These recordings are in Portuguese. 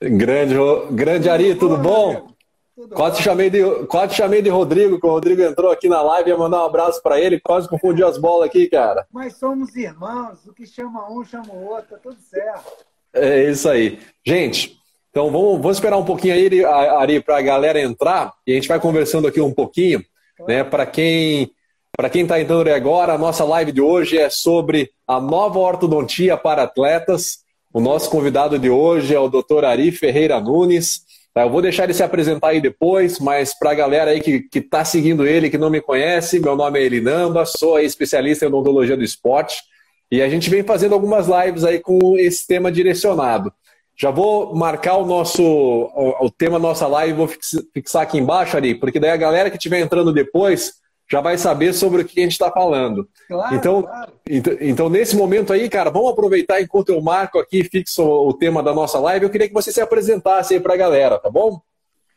Grande, grande Ari, tudo bom? Tudo quase, chamei de, quase chamei de Rodrigo, que o Rodrigo entrou aqui na live, ia mandar um abraço para ele, quase confundi as bolas aqui, cara. Mas somos irmãos, o que chama um chama o outro, tá tudo certo. É isso aí. Gente, então vamos, vamos esperar um pouquinho aí, Ari, para a galera entrar e a gente vai conversando aqui um pouquinho, claro. né? Para quem para quem está entrando agora, a nossa live de hoje é sobre a nova ortodontia para atletas. O nosso convidado de hoje é o Dr. Ari Ferreira Nunes. Tá, eu vou deixar ele se apresentar aí depois, mas para a galera aí que está seguindo ele, que não me conhece, meu nome é Elinamba, sou especialista em odontologia do esporte e a gente vem fazendo algumas lives aí com esse tema direcionado. Já vou marcar o nosso o, o tema nossa live, vou fixar aqui embaixo ali, porque daí a galera que estiver entrando depois já vai saber sobre o que a gente está falando. Claro, então, claro. então, então, nesse momento aí, cara, vamos aproveitar enquanto eu marco aqui, fixo o tema da nossa live. Eu queria que você se apresentasse aí para a galera, tá bom?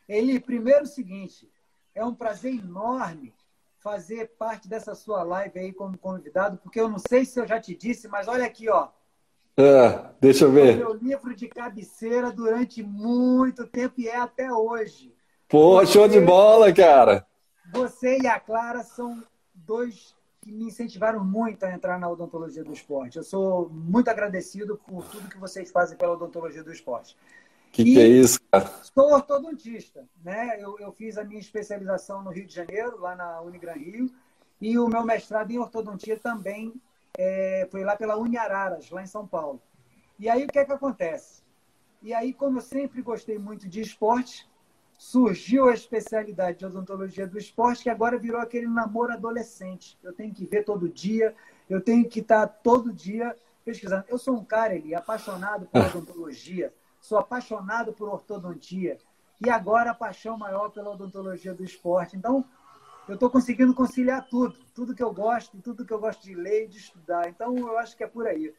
Eli, primeiro o seguinte, é um prazer enorme fazer parte dessa sua live aí como convidado, porque eu não sei se eu já te disse, mas olha aqui, ó. Ah, deixa eu ver. É meu livro de cabeceira durante muito tempo e é até hoje. Pô, show de bola, cara. Você e a Clara são dois que me incentivaram muito a entrar na odontologia do esporte. Eu sou muito agradecido por tudo que vocês fazem pela odontologia do esporte. Que que é isso, cara? Sou ortodontista, né? Eu, eu fiz a minha especialização no Rio de Janeiro, lá na Unigran Rio, e o meu mestrado em ortodontia também é, foi lá pela Uniararas, lá em São Paulo. E aí o que é que acontece? E aí, como eu sempre gostei muito de esporte, surgiu a especialidade de odontologia do esporte, que agora virou aquele namoro adolescente. Eu tenho que ver todo dia, eu tenho que estar todo dia pesquisando. Eu sou um cara, ele apaixonado por odontologia, sou apaixonado por ortodontia e agora a paixão maior pela odontologia do esporte. Então, eu estou conseguindo conciliar tudo, tudo que eu gosto, tudo que eu gosto de ler e de estudar. Então, eu acho que é por aí.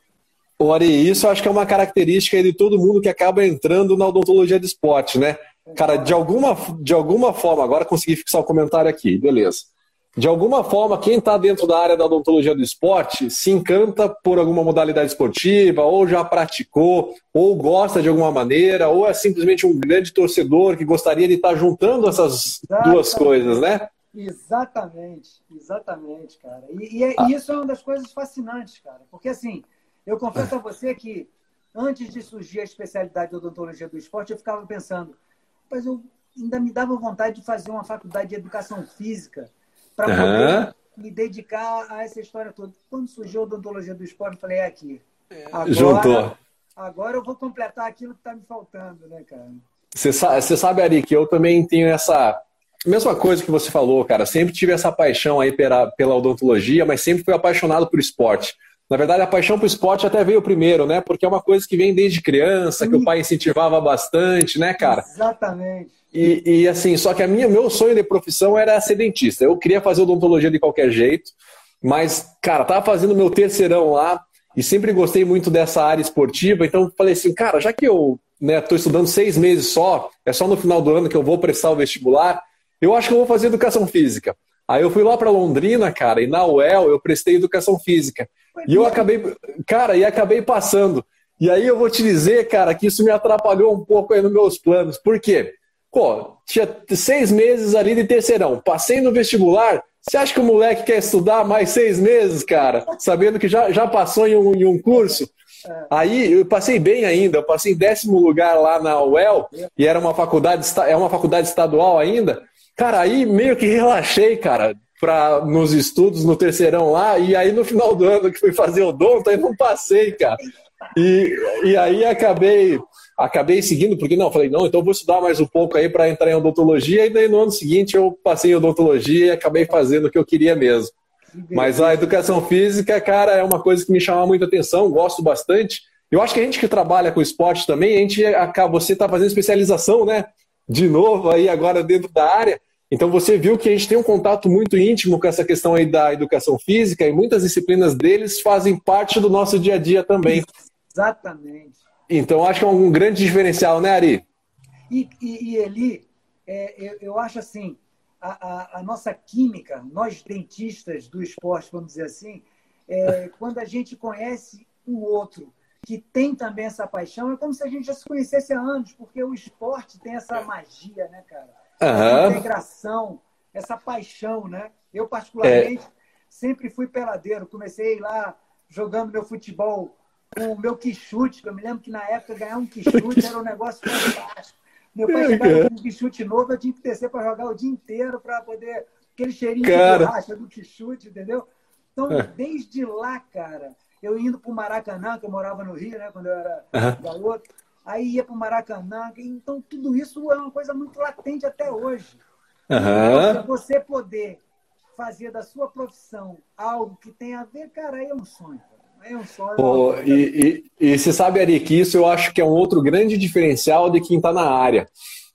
O Ari, isso eu acho que é uma característica de todo mundo que acaba entrando na odontologia do esporte, né? Cara, de alguma, de alguma forma, agora consegui fixar o um comentário aqui, beleza. De alguma forma, quem está dentro da área da odontologia do esporte se encanta por alguma modalidade esportiva, ou já praticou, ou gosta de alguma maneira, ou é simplesmente um grande torcedor que gostaria de estar tá juntando essas exatamente. duas coisas, né? Exatamente, exatamente, cara. E, e, é, ah. isso é uma das coisas fascinantes, cara. Porque assim, eu confesso a você que antes de surgir a especialidade de odontologia do esporte, eu ficava pensando, mas eu ainda me dava vontade de fazer uma faculdade de educação física para poder uhum. me dedicar a essa história toda. Quando surgiu a odontologia do esporte, eu falei, é aqui. Agora, Juntou. Agora eu vou completar aquilo que está me faltando, né, cara? Você sabe, você sabe, Ari, que eu também tenho essa mesma coisa que você falou, cara. Sempre tive essa paixão aí pela, pela odontologia, mas sempre fui apaixonado por esporte. Na verdade, a paixão por esporte até veio primeiro, né? Porque é uma coisa que vem desde criança, que o pai incentivava bastante, né, cara? Exatamente. E, e, assim, só que a minha, meu sonho de profissão era ser dentista. Eu queria fazer odontologia de qualquer jeito, mas, cara, tava fazendo meu terceirão lá e sempre gostei muito dessa área esportiva, então falei assim, cara, já que eu né, tô estudando seis meses só, é só no final do ano que eu vou prestar o vestibular, eu acho que eu vou fazer educação física. Aí eu fui lá para Londrina, cara, e na UEL eu prestei educação física. E eu acabei, cara, e acabei passando. E aí eu vou te dizer, cara, que isso me atrapalhou um pouco aí nos meus planos. Por quê? Pô, tinha seis meses ali de terceirão. Passei no vestibular. Você acha que o moleque quer estudar mais seis meses, cara? Sabendo que já, já passou em um, em um curso? Aí eu passei bem ainda, eu passei em décimo lugar lá na UEL, e era uma faculdade, é uma faculdade estadual ainda. Cara, aí meio que relaxei, cara pra, nos estudos no terceirão lá, e aí no final do ano que fui fazer o donto, aí não passei, cara. E, e aí acabei acabei seguindo, porque não, falei, não, então vou estudar mais um pouco aí para entrar em odontologia, e daí no ano seguinte eu passei em odontologia e acabei fazendo o que eu queria mesmo. Mas a educação física, cara, é uma coisa que me chama muita atenção, gosto bastante. Eu acho que a gente que trabalha com esporte também, a gente acaba, você está fazendo especialização, né? De novo aí agora dentro da área. Então você viu que a gente tem um contato muito íntimo com essa questão aí da educação física e muitas disciplinas deles fazem parte do nosso dia a dia também. Exatamente. Então acho que é um grande diferencial, né, Ari? E, e, e Eli, é, eu, eu, acho assim, a, a, a, nossa química, nós dentistas do esporte, vamos dizer assim, é, quando a gente conhece um outro que tem também essa paixão, é como se a gente já se conhecesse há anos, porque o esporte tem essa magia, né, cara? Essa uhum. integração, essa paixão, né? Eu, particularmente, é. sempre fui peladeiro. Comecei lá jogando meu futebol com o meu quichute, eu me lembro que na época ganhar um quichute era um negócio fantástico. Meu pai chegava com um quichute novo, eu tinha que descer para jogar o dia inteiro para poder. Aquele cheirinho cara. de borracha do quichute, entendeu? Então, é. desde lá, cara, eu indo para o Maracanã, que eu morava no Rio, né, quando eu era uhum. garoto, aí ia para o Maracanã. Então, tudo isso é uma coisa muito latente até hoje. Uhum. Você poder fazer da sua profissão algo que tem a ver, cara, é um sonho. É um sonho. Oh, e, e, e você sabe, Ari, que isso eu acho que é um outro grande diferencial de quem está na área.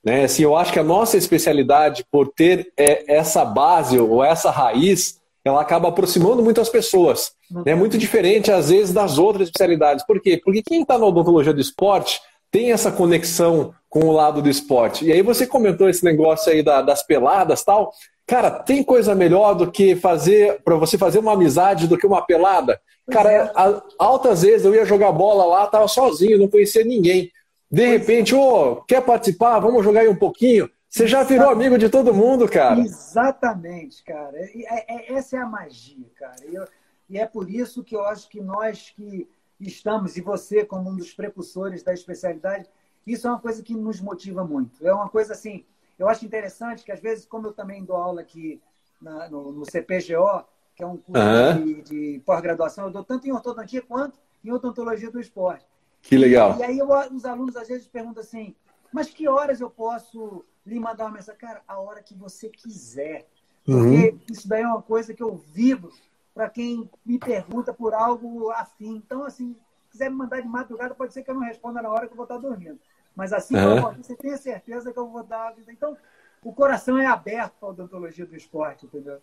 Né? Assim, eu acho que a nossa especialidade, por ter é, essa base ou essa raiz, ela acaba aproximando muitas pessoas. É né? muito diferente, às vezes, das outras especialidades. Por quê? Porque quem está na odontologia do esporte tem essa conexão com o lado do esporte. E aí você comentou esse negócio aí da, das peladas tal. Cara, tem coisa melhor do que fazer para você fazer uma amizade do que uma pelada? Cara, é. a, altas vezes eu ia jogar bola lá, tava sozinho, não conhecia ninguém. De repente, ô, oh, quer participar? Vamos jogar aí um pouquinho? Você já virou amigo de todo mundo, cara. Exatamente, cara. É, é, essa é a magia, cara. E, eu, e, é por isso que eu acho que nós que estamos, e você como um dos precursores da especialidade, isso é uma coisa que nos motiva muito. É uma coisa assim, eu acho interessante que às vezes, como eu também dou aula aqui na, no, no, CPGO, que é um curso uhum. de, de pós-graduação, eu dou tanto em ortodontia quanto em odontologia do esporte. Que legal. E, e aí eu, os alunos às vezes perguntam assim, mas que horas eu posso lhe mandar uma mensagem, cara, a hora que você quiser. Porque uhum. isso daí é uma coisa que eu vivo para quem me pergunta por algo afim. Então, assim, se quiser me mandar de madrugada, pode ser que eu não responda na hora que eu vou estar dormindo. Mas assim, uhum. você tenha certeza que eu vou dar. Então, o coração é aberto para a odontologia do esporte, entendeu?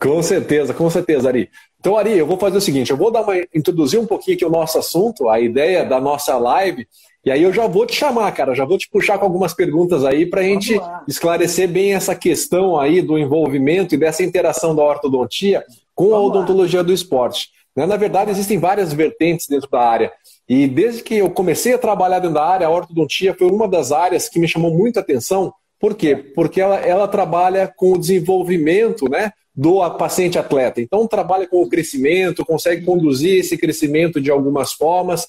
Com certeza, com certeza, Ari. Então, Ari, eu vou fazer o seguinte: eu vou dar uma, introduzir um pouquinho aqui o nosso assunto, a ideia da nossa live, e aí eu já vou te chamar, cara, já vou te puxar com algumas perguntas aí para a gente esclarecer bem essa questão aí do envolvimento e dessa interação da ortodontia com Vamos a odontologia lá. do esporte. Né? Na verdade, existem várias vertentes dentro da área. E desde que eu comecei a trabalhar dentro da área, a ortodontia foi uma das áreas que me chamou muita atenção. Por quê? Porque ela, ela trabalha com o desenvolvimento né, do paciente atleta. Então, trabalha com o crescimento, consegue conduzir esse crescimento de algumas formas.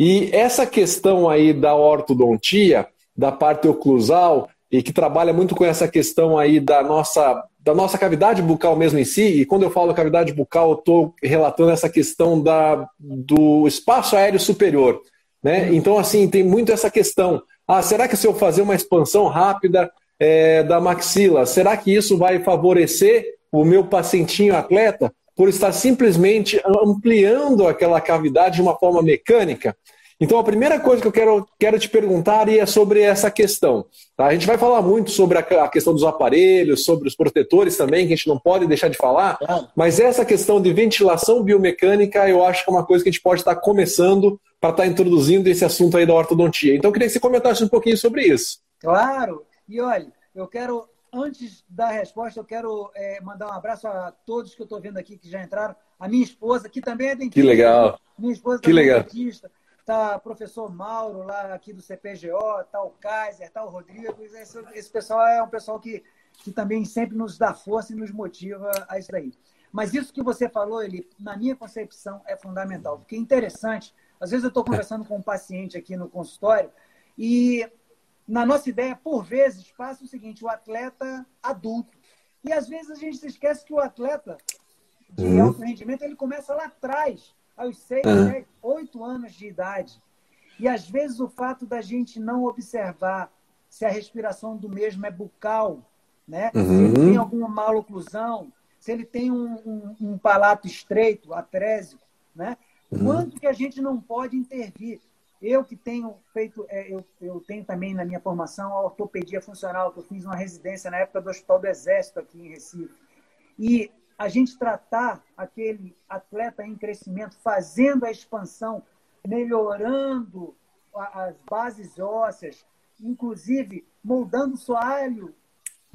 E essa questão aí da ortodontia, da parte oclusal, e que trabalha muito com essa questão aí da nossa, da nossa cavidade bucal mesmo em si, e quando eu falo cavidade bucal, eu estou relatando essa questão da, do espaço aéreo superior. Né? Então, assim, tem muito essa questão. Ah, será que se eu fazer uma expansão rápida é, da maxila, será que isso vai favorecer o meu pacientinho atleta? por estar simplesmente ampliando aquela cavidade de uma forma mecânica. Então, a primeira coisa que eu quero, quero te perguntar é sobre essa questão. Tá? A gente vai falar muito sobre a, a, questão dos aparelhos, sobre os protetores também, que a gente não pode deixar de falar, mas essa questão de ventilação biomecânica, eu acho que é uma coisa que a gente pode estar começando para estar introduzindo esse assunto aí da ortodontia. Então, eu queria que você comentasse um pouquinho sobre isso. Claro, e olha, eu quero antes da resposta, eu quero é, mandar um abraço a todos que eu estou vendo aqui que já entraram. A minha esposa, que também é dentista. Que legal. Minha esposa que legal. é dentista. Está o professor Mauro, lá aqui do CPGO, está o Kaiser, está o Rodrigo. Esse, esse, pessoal é um pessoal que, que também sempre nos dá força e nos motiva a isso daí. Mas isso que você falou, ele, na minha concepção, é fundamental. Porque é interessante. Às vezes eu estou conversando com um paciente aqui no consultório e na nossa ideia, por vezes, passa o seguinte: o atleta adulto. E às vezes a gente se esquece que o atleta de uhum. alto rendimento ele começa lá atrás, aos 6, uhum. 10, 8 anos de idade. E às vezes o fato da gente não observar se a respiração do mesmo é bucal, né? Uhum. se ele tem alguma maloclusão, se ele tem um, um, um palato estreito, atrésico, né? Uhum. Quanto que a gente não pode intervir? Eu que tenho feito, é, eu, eu tenho também na minha formação a ortopedia funcional, que eu fiz uma residência na época do Hospital do Exército aqui em Recife. E a gente tratar aquele atleta em crescimento, fazendo a expansão, melhorando as bases ósseas, inclusive moldando o soalho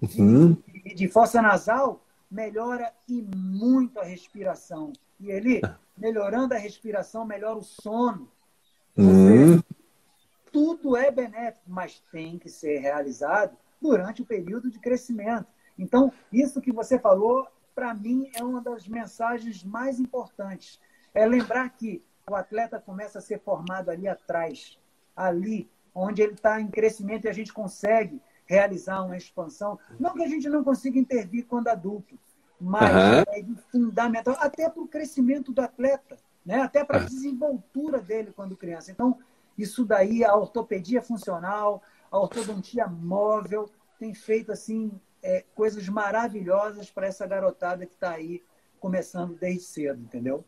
uhum. de, de fossa nasal, melhora e muito a respiração. E ele, melhorando a respiração, melhora o sono Uhum. Tudo é benéfico, mas tem que ser realizado durante o período de crescimento. Então, isso que você falou, para mim, é uma das mensagens mais importantes. É lembrar que o atleta começa a ser formado ali atrás, ali, onde ele está em crescimento e a gente consegue realizar uma expansão. Não que a gente não consiga intervir quando adulto, mas uhum. é fundamental até para o crescimento do atleta, né? até para a uhum. desenvoltura dele quando criança. Então, isso daí, a ortopedia funcional, a ortodontia móvel, tem feito assim é, coisas maravilhosas para essa garotada que está aí começando desde cedo, entendeu?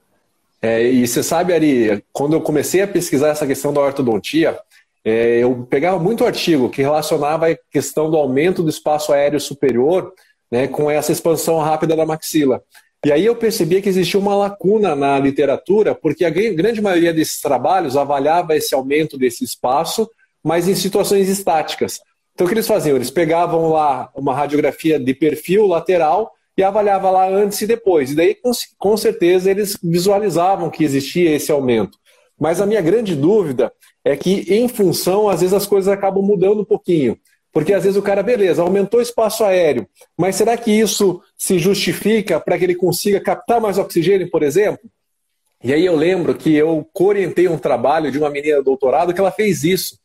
É, e você sabe, Ari, quando eu comecei a pesquisar essa questão da ortodontia, é, eu pegava muito artigo que relacionava a questão do aumento do espaço aéreo superior né, com essa expansão rápida da maxila. E aí eu percebia que existia uma lacuna na literatura, porque a grande maioria desses trabalhos avaliava esse aumento desse espaço, mas em situações estáticas. Então o que eles faziam? Eles pegavam lá uma radiografia de perfil lateral e avaliava lá antes e depois. E daí, com, certeza, eles visualizavam que existia esse aumento. Mas a minha grande dúvida é que, em função, às vezes as coisas acabam mudando um pouquinho. Porque às vezes o cara, beleza, aumentou o espaço aéreo, mas será que isso se justifica para que ele consiga captar mais oxigênio, por exemplo? E aí eu lembro que eu orientei um trabalho de uma menina doutorado que ela fez isso.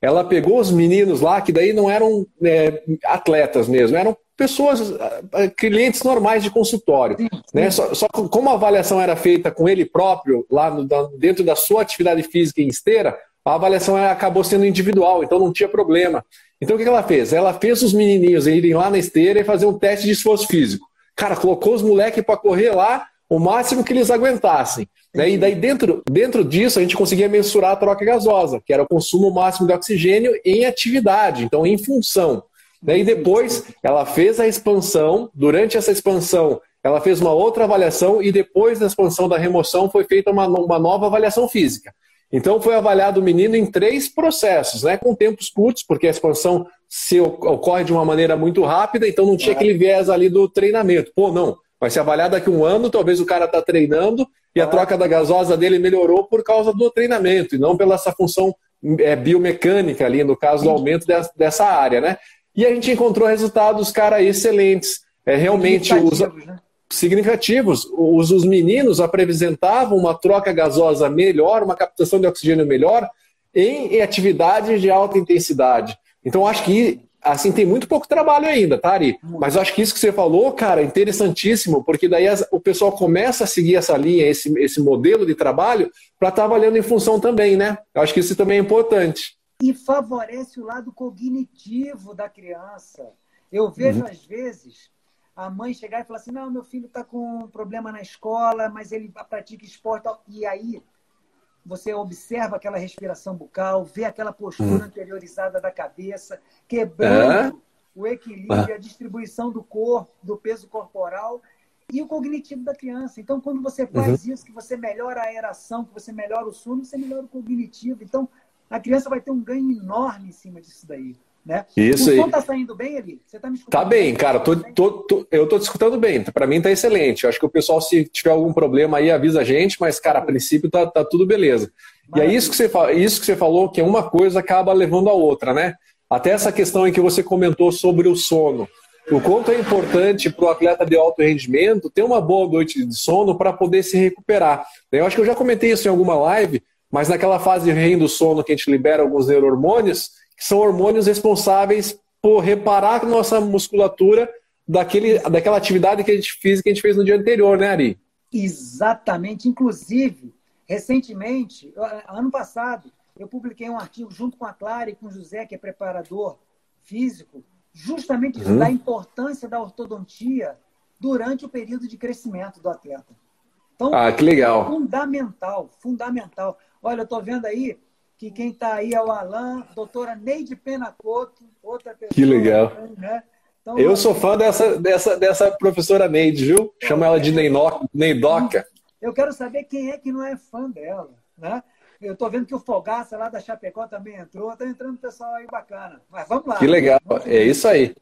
Ela pegou os meninos lá, que daí não eram é, atletas mesmo, eram pessoas, clientes normais de consultório. Sim, sim. Né? Só, só, como a avaliação era feita com ele próprio, lá no, dentro da sua atividade física em esteira, a avaliação acabou sendo individual, então não tinha problema. Então o que ela fez? Ela fez os menininhos irem lá na esteira e fazer um teste de esforço físico. Cara, colocou os moleques para correr lá o máximo que eles aguentassem. Né? E daí dentro, dentro disso a gente conseguia mensurar a troca gasosa, que era o consumo máximo de oxigênio em atividade, então em função. Né? E depois ela fez a expansão, durante essa expansão ela fez uma outra avaliação e depois da expansão da remoção foi feita uma, uma nova avaliação física. Então foi avaliado o menino em três processos, né, com tempos curtos, porque a expansão se ocorre de uma maneira muito rápida, então não tinha aquele viés ali do treinamento. Pô, não, vai ser avaliado daqui a um ano, talvez o cara está treinando e a troca da gasosa dele melhorou por causa do treinamento e não pela essa função é, biomecânica ali, no caso do aumento dessa, dessa área, né? E a gente encontrou resultados, cara, excelentes. É, realmente usa, né? significativos. Os, os meninos apresentavam uma troca gasosa melhor, uma captação de oxigênio melhor em, em atividades de alta intensidade. Então, acho que assim tem muito pouco trabalho ainda, tá, Ari? Mas eu acho que isso que você falou, cara, é interessantíssimo, porque daí as, o pessoal começa a seguir essa linha, esse, esse modelo de trabalho, para estar tá avaliando em função também, né? Eu acho que isso também é importante. E favorece o lado cognitivo da criança. Eu vejo, uhum. às vezes, a mãe chegar e falar assim: não, meu filho está com um problema na escola, mas ele pratica esporte. E aí você observa aquela respiração bucal, vê aquela postura hum. anteriorizada da cabeça, quebrando é? o equilíbrio, é. a distribuição do corpo, do peso corporal e o cognitivo da criança. Então, quando você faz uhum. isso, que você melhora a aeração, que você melhora o sono, você melhora o cognitivo. Então, a criança vai ter um ganho enorme em cima disso daí. Né? Isso o som está saindo bem, Eli? Você está me escutando? Tá bem, cara. Tô, tô, tô, eu estou te escutando bem. Para mim está excelente. Eu acho que o pessoal, se tiver algum problema aí, avisa a gente, mas, cara, a princípio tá, tá tudo beleza. Maravilha. E é isso que, você, isso que você falou, que uma coisa acaba levando a outra, né? Até essa questão em que você comentou sobre o sono. O quanto é importante para o atleta de alto rendimento ter uma boa noite de sono para poder se recuperar. Eu acho que eu já comentei isso em alguma live, mas naquela fase REM do sono que a gente libera alguns neurohormônios, que são hormônios responsáveis por reparar nossa musculatura daquele, daquela atividade que a gente fez que a gente fez no dia anterior, né, Ari? Exatamente. Inclusive, recentemente, ano passado, eu publiquei um artigo junto com a Clara e com o José, que é preparador físico, justamente uhum. da importância da ortodontia durante o período de crescimento do atleta. Então, ah, que legal. fundamental, fundamental. Olha, eu estou vendo aí que quem está aí é o Alain, doutora Neide Penacoto, outra pessoa. Que legal. Né? Então, eu sou fã dessa, dessa, dessa professora Neide, viu? Chama ela de Neidoca. Eu quero saber quem é que não é fã dela, né? Eu estou vendo que o Fogaça lá da Chapecó também entrou. Está entrando pessoal aí bacana. Mas vamos lá. Que legal. É isso aí.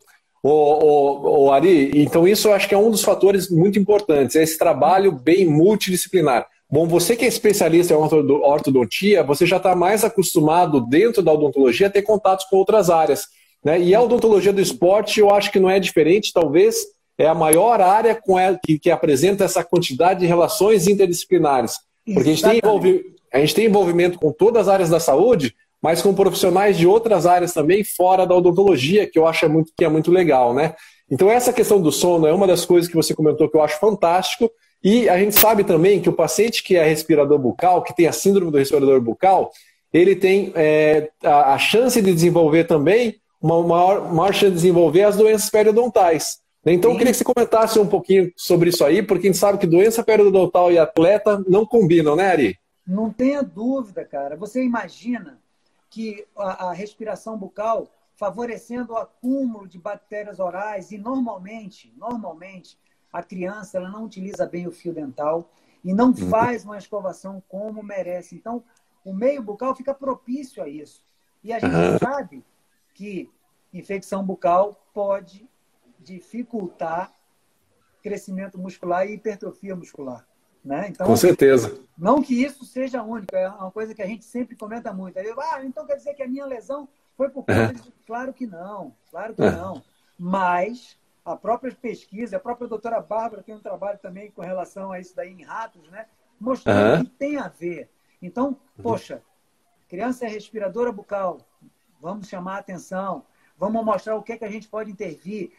O, o, o, Ari, então isso eu acho que é um dos fatores muito importantes, é esse trabalho bem multidisciplinar. Bom, você que é especialista em ortodontia, você já está mais acostumado dentro da odontologia a ter contatos com outras áreas. Né? E a odontologia do esporte, eu acho que não é diferente, talvez é a maior área com ela, que, que apresenta essa quantidade de relações interdisciplinares. Porque a gente, tem a gente tem envolvimento com todas as áreas da saúde, mas com profissionais de outras áreas também fora da odontologia, que eu acho é muito, que é muito legal, né? Então essa questão do sono é uma das coisas que você comentou que eu acho fantástico. E a gente sabe também que o paciente que é respirador bucal, que tem a síndrome do respirador bucal, ele tem é, a, a, chance de desenvolver também uma maior, maior chance de desenvolver as doenças periodontais. Então, Sim. eu queria que você comentasse um pouquinho sobre isso aí, porque a gente sabe que doença periodontal e atleta não combinam, né, Ari? Não tenha dúvida, cara. Você imagina que a, a respiração bucal favorecendo o acúmulo de bactérias orais e normalmente, normalmente, a criança ela não utiliza bem o fio dental e não uhum. faz uma escovação como merece. Então, o meio bucal fica propício a isso. E a gente uhum. sabe que infecção bucal pode dificultar crescimento muscular e hipertrofia muscular. Né? Então, Com certeza. Não que isso seja único, é uma coisa que a gente sempre comenta muito. Aí, ah, então quer dizer que a minha lesão foi por conta disso? Claro que não, claro que não. Mas a própria pesquisa, a própria doutora Bárbara tem um trabalho também com relação a isso daí em ratos, né? Mostrando que tem a ver. Então, poxa, criança é respiradora bucal, vamos chamar a atenção, vamos mostrar o que, é que a gente pode intervir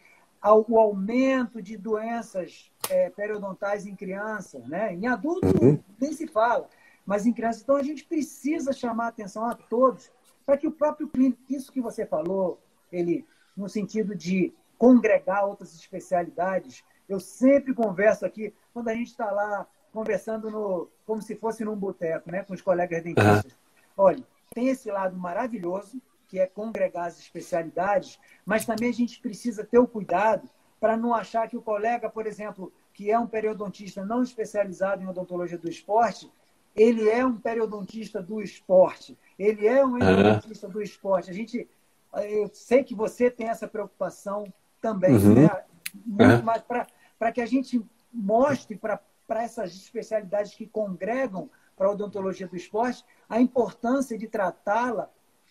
o aumento de doenças é, periodontais em criança, né? Em adulto uhum. nem se fala, mas em criança. Então a gente precisa chamar a atenção a todos para que o próprio clínico, isso que você falou, ele no sentido de congregar outras especialidades. Eu sempre converso aqui quando a gente está lá conversando no, como se fosse num boteco, né, com os colegas dentistas. Uhum. Olha, tem esse lado maravilhoso que é congregar as especialidades, mas também a gente precisa ter o cuidado para não achar que o colega, por exemplo, que é um periodontista não especializado em odontologia do esporte, ele é um periodontista do esporte, ele é um periodontista uhum. do esporte. A gente, eu sei que você tem essa preocupação também, uhum. né? Muito mais para que a gente mostre para essas especialidades que congregam para a odontologia do esporte a importância de tratá-la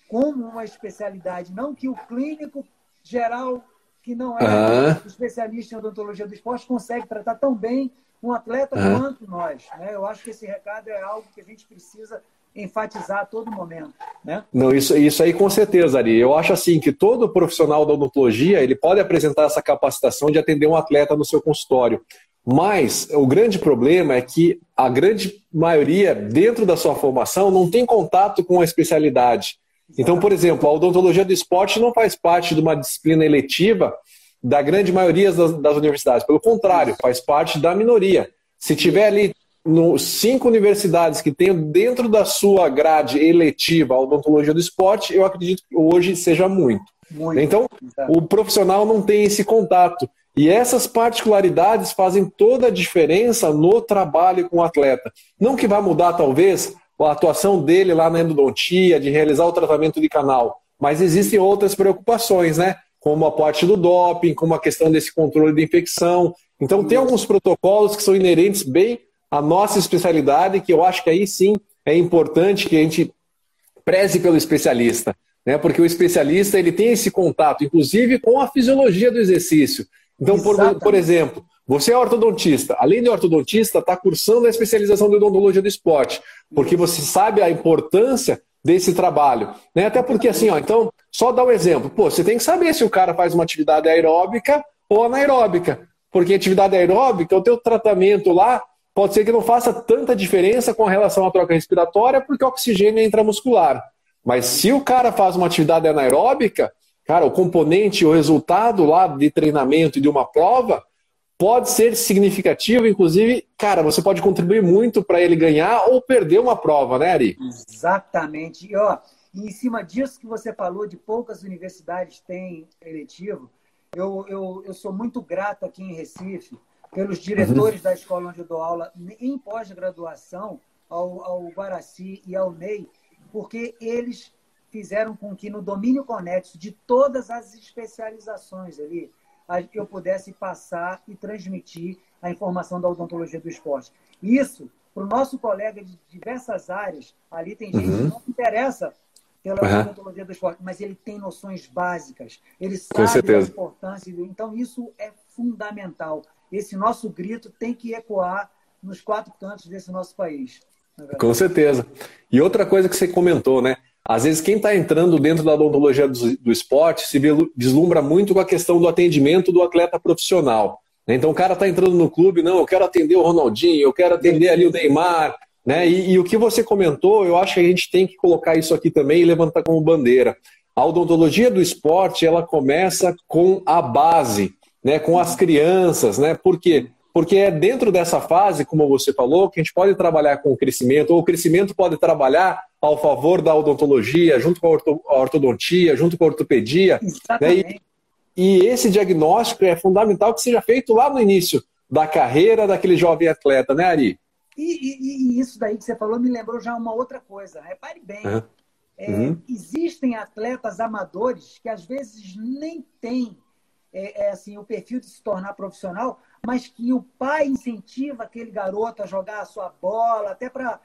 como uma especialidade, não que o clínico geral, que não é uhum. especialista em odontologia do esporte, consegue tratar tão bem um atleta uhum. quanto nós. Né? Eu acho que esse recado é algo que a gente precisa enfatizar a todo momento. Né? Não, isso, isso aí com certeza, Ari. Eu acho assim que todo profissional da odontologia ele pode apresentar essa capacitação de atender um atleta no seu consultório. Mas o grande problema é que a grande maioria, dentro da sua formação, não tem contato com a especialidade. Então, por exemplo, a odontologia do esporte não faz parte de uma disciplina eletiva da grande maioria das, das universidades. Pelo contrário, faz parte da minoria. Se tiver ali no, cinco universidades que tenham dentro da sua grade eletiva a odontologia do esporte, eu acredito que hoje seja muito. muito. Então, o profissional não tem esse contato. E essas particularidades fazem toda a diferença no trabalho com o atleta. Não que vai mudar, talvez, a atuação dele lá na endodontia, de realizar o tratamento de canal. Mas existem outras preocupações, né? Como a parte do doping, como a questão desse controle de infecção. Então, tem alguns protocolos que são inerentes bem à nossa especialidade, que eu acho que aí sim é importante que a gente preze pelo especialista, né? Porque o especialista ele tem esse contato, inclusive com a fisiologia do exercício. Então, por, por exemplo, você é ortodontista. Além de ortodontista, está cursando a especialização de odontologia do esporte, porque você sabe a importância desse trabalho. Né? Até porque, assim, ó, então, só dar um exemplo. Pô, você tem que saber se o cara faz uma atividade aeróbica ou anaeróbica. Porque atividade aeróbica, o teu tratamento lá pode ser que não faça tanta diferença com relação à troca respiratória, porque o oxigênio é intramuscular. Mas se o cara faz uma atividade anaeróbica, cara, o componente, o resultado lá de treinamento e de uma prova pode ser significativo, inclusive, cara, você pode contribuir muito para ele ganhar ou perder uma prova, né, Ari? Exatamente. E, ó, em cima disso que você falou, de poucas universidades têm eletivo, eu, eu, eu sou muito grato aqui em Recife pelos diretores uhum. da escola onde eu dou aula em pós-graduação, ao, ao Guaraci e ao Ney, porque eles fizeram com que no domínio conexo de todas as especializações ali, eu pudesse passar e transmitir a informação da odontologia do esporte. Isso para o nosso colega de diversas áreas, ali tem gente uhum. que não interessa pela uhum. odontologia do esporte, mas ele tem noções básicas, ele sabe a importância. Então, isso é fundamental. Esse nosso grito tem que ecoar nos quatro cantos desse nosso país. Com certeza. E outra coisa que você comentou, né? Às vezes, quem está entrando dentro da odontologia do, do, esporte se deslumbra muito com a questão do atendimento do atleta profissional. Né? Então, o cara está entrando no clube, não, eu quero atender o Ronaldinho, eu quero atender ali o Neymar. Né? E, e o que você comentou, eu acho que a gente tem que colocar isso aqui também e levantar como bandeira. A odontologia do esporte, ela começa com a base, né? com as crianças. Né? Por quê? Porque é dentro dessa fase, como você falou, que a gente pode trabalhar com o crescimento, ou o crescimento pode trabalhar ao favor da odontologia, junto com a ortodontia, junto com a ortopedia. Né? E, e esse diagnóstico é fundamental que seja feito lá no início da carreira daquele jovem atleta, né, Ari? E, e, e, isso daí que você falou me lembrou já uma outra coisa. Repare bem, uhum. É, uhum. existem atletas amadores que às vezes nem têm é, é, assim, o perfil de se tornar profissional, mas que o pai incentiva aquele garoto a jogar a sua bola, até para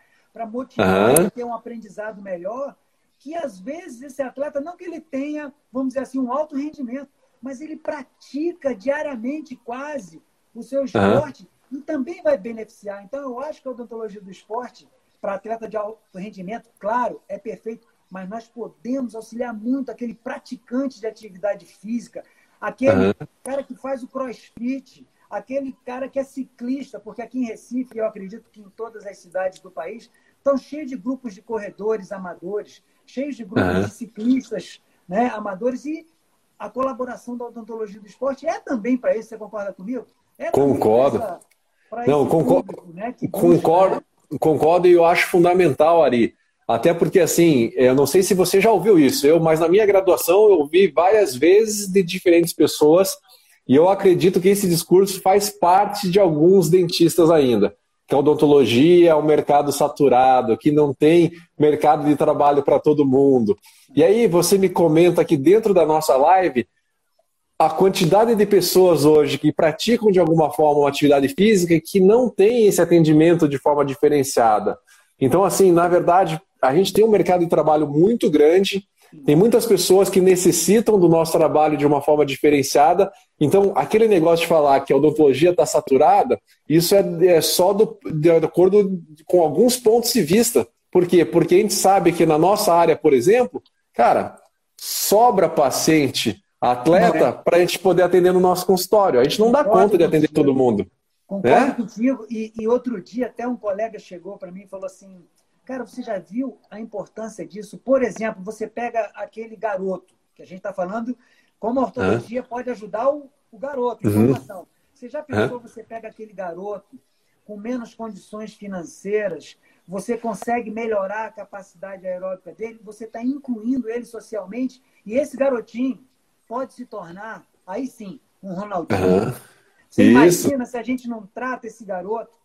motivar uhum. a ter um aprendizado melhor, que às vezes esse atleta, não que ele tenha, vamos dizer assim, um alto rendimento, mas ele pratica diariamente quase o seu esporte uhum. e também vai beneficiar. Então, eu acho que a odontologia do esporte, para atleta de alto rendimento, claro, é perfeito, mas nós podemos auxiliar muito aquele praticante de atividade física, aquele uhum. cara que faz o crossfit, aquele cara que é ciclista, porque aqui em Recife, eu acredito que em todas as cidades do país, estão cheios de grupos de corredores amadores, cheios de grupos uhum. de ciclistas né, amadores, e a colaboração da odontologia do esporte é também para isso, você concorda comigo? É concordo. Essa, Não, concordo, público, né, concordo, busca, concordo e eu acho fundamental, Ari. Até porque, assim, eu não sei se você já ouviu isso, eu, mas na minha graduação eu ouvi várias vezes de diferentes pessoas e eu acredito que esse discurso faz parte de alguns dentistas ainda. Que a odontologia é um mercado saturado, que não tem mercado de trabalho para todo mundo. E aí você me comenta que dentro da nossa live, a quantidade de pessoas hoje que praticam de alguma forma uma atividade física e que não tem esse atendimento de forma diferenciada. Então, assim, na verdade, a gente tem um mercado de trabalho muito grande tem muitas pessoas que necessitam do nosso trabalho de uma forma diferenciada. Então, aquele negócio de falar que a odontologia está saturada, isso é, é só do, de acordo com alguns pontos de vista. Por quê? Porque a gente sabe que na nossa área, por exemplo, cara, sobra paciente, atleta, é. para a gente poder atender no nosso consultório. A gente não dá conta de atender todo mundo. Concordo né? contigo. E, e outro dia, até um colega chegou para mim e falou assim: Cara, você já viu a importância disso? Por exemplo, você pega aquele garoto, que a gente está falando, como a ortodontia uhum. pode ajudar o, o garoto, informação. Uhum. Você já pensou, uhum. você pega aquele garoto com menos condições financeiras, você consegue melhorar a capacidade aeróbica dele, você está incluindo ele socialmente, e esse garotinho pode se tornar, aí sim, um Ronaldinho. Você Isso. imagina se a gente não trata esse garoto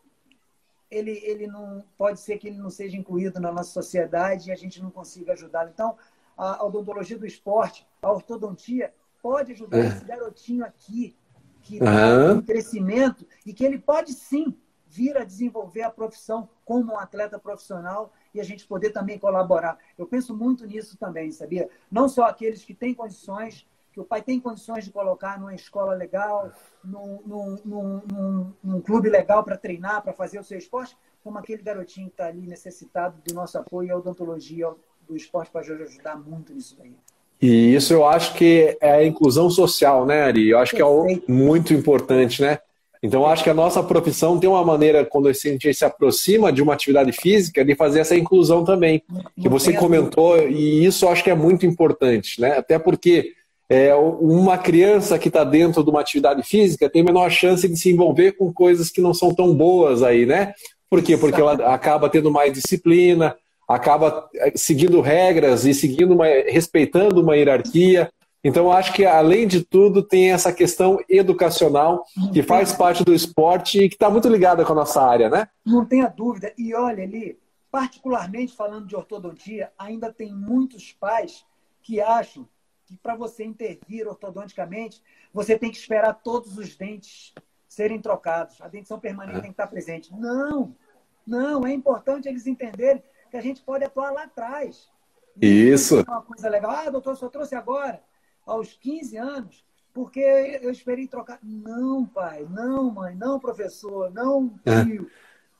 ele, ele não pode ser que ele não seja incluído na nossa sociedade e a gente não consiga ajudá-lo. Então, a odontologia do esporte, a ortodontia, pode ajudar é. esse garotinho aqui, que está em crescimento, e que ele pode sim vir a desenvolver a profissão como um atleta profissional e a gente poder também colaborar. Eu penso muito nisso também, sabia? Não só aqueles que têm condições que o pai tem condições de colocar numa escola legal, num, num, num, num clube legal para treinar, para fazer o seu esporte, como aquele garotinho que está ali necessitado do nosso apoio e a odontologia do esporte para ajudar muito nisso aí. E isso eu acho que é a inclusão social, né, Ari? Eu acho Perfeito. que é muito importante, né? Então, eu acho que a nossa profissão tem uma maneira, quando a gente se aproxima de uma atividade física, de fazer essa inclusão também, que você comentou, e isso eu acho que é muito importante, né? Até porque é, uma criança que está dentro de uma atividade física tem menor chance de se envolver com coisas que não são tão boas aí, né? Por quê? Porque ela acaba tendo mais disciplina, acaba é, seguindo regras e seguindo uma, respeitando uma hierarquia. Então, acho que, além de tudo, tem essa questão educacional que faz parte do esporte e que está muito ligada com a nossa área, né? Não tenha dúvida. E olha ali, particularmente falando de ortodontia, ainda tem muitos pais que acham que para você intervir ortodonticamente, você tem que esperar todos os dentes serem trocados. A dentição permanente é. tem que estar presente. Não! Não, é importante eles entenderem que a gente pode atuar lá atrás. Isso. É uma coisa legal. Ah, doutor, só trouxe agora, aos 15 anos, porque eu esperei trocar. Não, pai, não, mãe, não, professor, não, tio.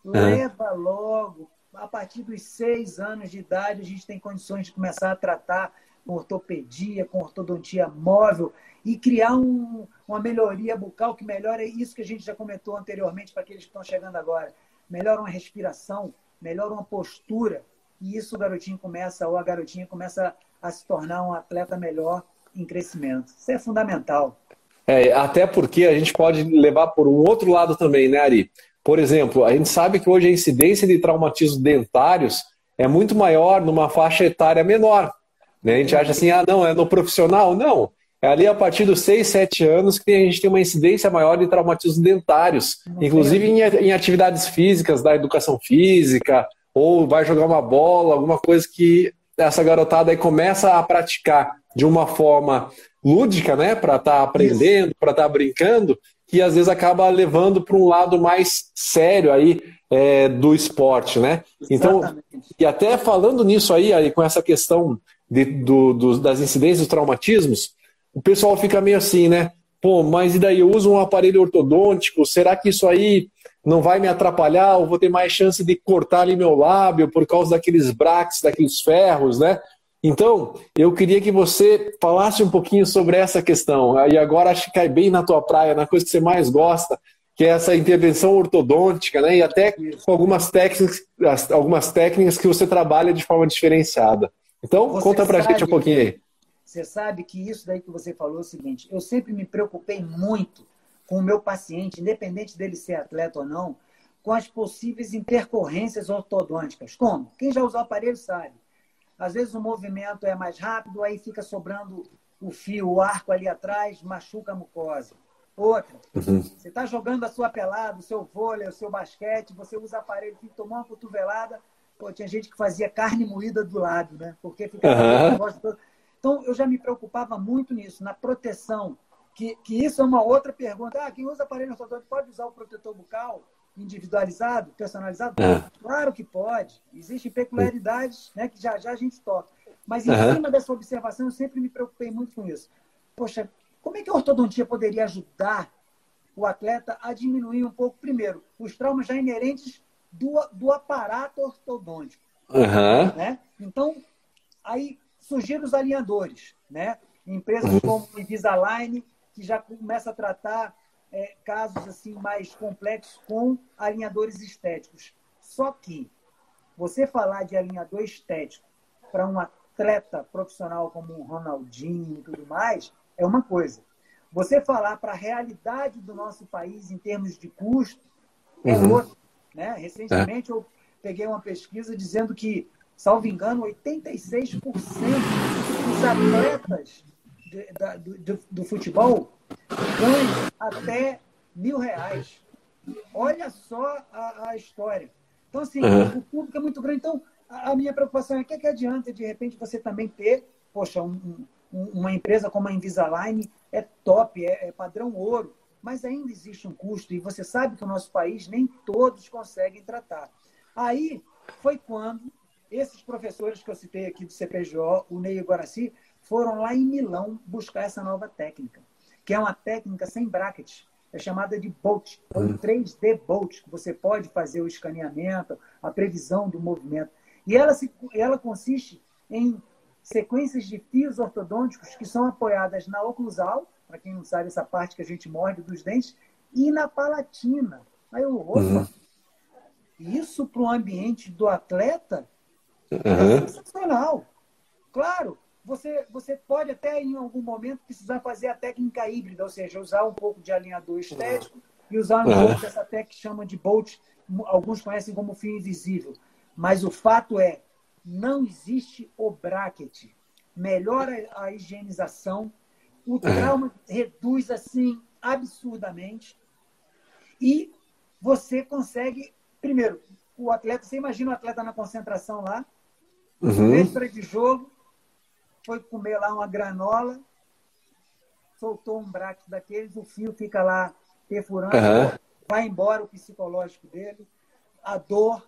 Leva logo. A partir dos seis anos de idade, a gente tem condições de começar a tratar com ortopedia, com ortodontia móvel e criar um, uma melhoria bucal que melhora isso que a gente já comentou anteriormente para aqueles que estão chegando agora. Melhora uma respiração, melhora uma postura, e isso o garotinho começa, ou a garotinha começa a se tornar um atleta melhor em crescimento. Isso é fundamental. É, até porque a gente pode levar por um outro lado também, né, Ari? Por exemplo, a gente sabe que hoje a incidência de traumatismos dentários é muito maior numa faixa etária menor. Né? A gente acha assim, ah, não, é no profissional. Não. É ali a partir dos 6, 7 anos que a gente tem uma incidência maior de traumatismos dentários, inclusive em, em atividades físicas, da educação física, ou vai jogar uma bola, alguma coisa que essa garotada aí começa a praticar de uma forma lúdica, né, para estar tá aprendendo, para estar tá brincando, que às vezes acaba levando para um lado mais sério aí é, do esporte, né? Então, e até falando nisso aí, aí com essa questão de, do, do, das incidências dos traumatismos, o pessoal fica meio assim, né? Pô, mas e daí eu uso um aparelho ortodôntico, será que isso aí não vai me atrapalhar? Ou vou ter mais chance de cortar ali meu lábio por causa daqueles braques, daqueles ferros, né? Então, eu queria que você falasse um pouquinho sobre essa questão. E agora acho que cai bem na tua praia, na coisa que você mais gosta, que é essa intervenção ortodôntica, né? E até com algumas técnicas, algumas técnicas que você trabalha de forma diferenciada. Então, você conta pra sabe, gente um pouquinho aí. Você sabe que isso daí que você falou é o seguinte: eu sempre me preocupei muito com o meu paciente, independente dele ser atleta ou não, com as possíveis intercorrências ortodônticas. Como? Quem já usou aparelho sabe. Às vezes o movimento é mais rápido, aí fica sobrando o fio, o arco ali atrás, machuca a mucosa. Outra, uhum. você está jogando a sua pelada, o seu vôlei, o seu basquete, você usa aparelho, tem que tomar uma cotovelada. Pô, tinha gente que fazia carne moída do lado, né? Porque ficava uhum. Então, eu já me preocupava muito nisso, na proteção. Que, que isso é uma outra pergunta. Ah, quem usa aparelho ortodôntico pode usar o protetor bucal? individualizado, personalizado? É. Claro que pode. Existem peculiaridades né, que já já a gente toca. Mas em uhum. cima dessa observação, eu sempre me preocupei muito com isso. Poxa, como é que a ortodontia poderia ajudar o atleta a diminuir um pouco, primeiro, os traumas já inerentes do, do aparato ortodôntico? Uhum. Né? Então, aí surgiram os alinhadores, né? Empresas uhum. como Invisalign, que já começa a tratar é, casos assim mais complexos com alinhadores estéticos. Só que você falar de alinhador estético para um atleta profissional como o Ronaldinho e tudo mais é uma coisa. Você falar para a realidade do nosso país em termos de custo é uhum. outra. Né? Recentemente é. eu peguei uma pesquisa dizendo que, salvo engano, 86% dos atletas de, do, do futebol ganha até mil reais. Olha só a, a história. Então, assim, uhum. o público é muito grande. Então, a, a minha preocupação é que, que adianta, de repente, você também ter, poxa, um, um, uma empresa como a Invisalign é top, é, é padrão ouro, mas ainda existe um custo e você sabe que o nosso país nem todos conseguem tratar. Aí foi quando esses professores que eu citei aqui do CPJ, o Ney e o Guaraci, foram lá em Milão buscar essa nova técnica que é uma técnica sem bracket. É chamada de Bolt, ou uhum. 3D Bolt, que você pode fazer o escaneamento, a previsão do movimento. E ela, se, ela consiste em sequências de fios ortodônticos que são apoiadas na oclusal, para quem não sabe essa parte que a gente morde dos dentes, e na palatina. Aí eu, opa, uhum. isso para o ambiente do atleta uhum. é sensacional. Claro, você, você pode até em algum momento precisar fazer a técnica híbrida, ou seja, usar um pouco de alinhador estético uhum. e usar um pouco dessa técnica que chama de bolt, alguns conhecem como fio invisível. Mas o fato é, não existe o bracket. Melhora a higienização, o trauma reduz assim absurdamente e você consegue, primeiro, o atleta, você imagina o atleta na concentração lá, uhum. véspera de jogo, foi comer lá uma granola, soltou um braço daqueles, o fio fica lá perfurando, uhum. vai embora o psicológico dele, a dor,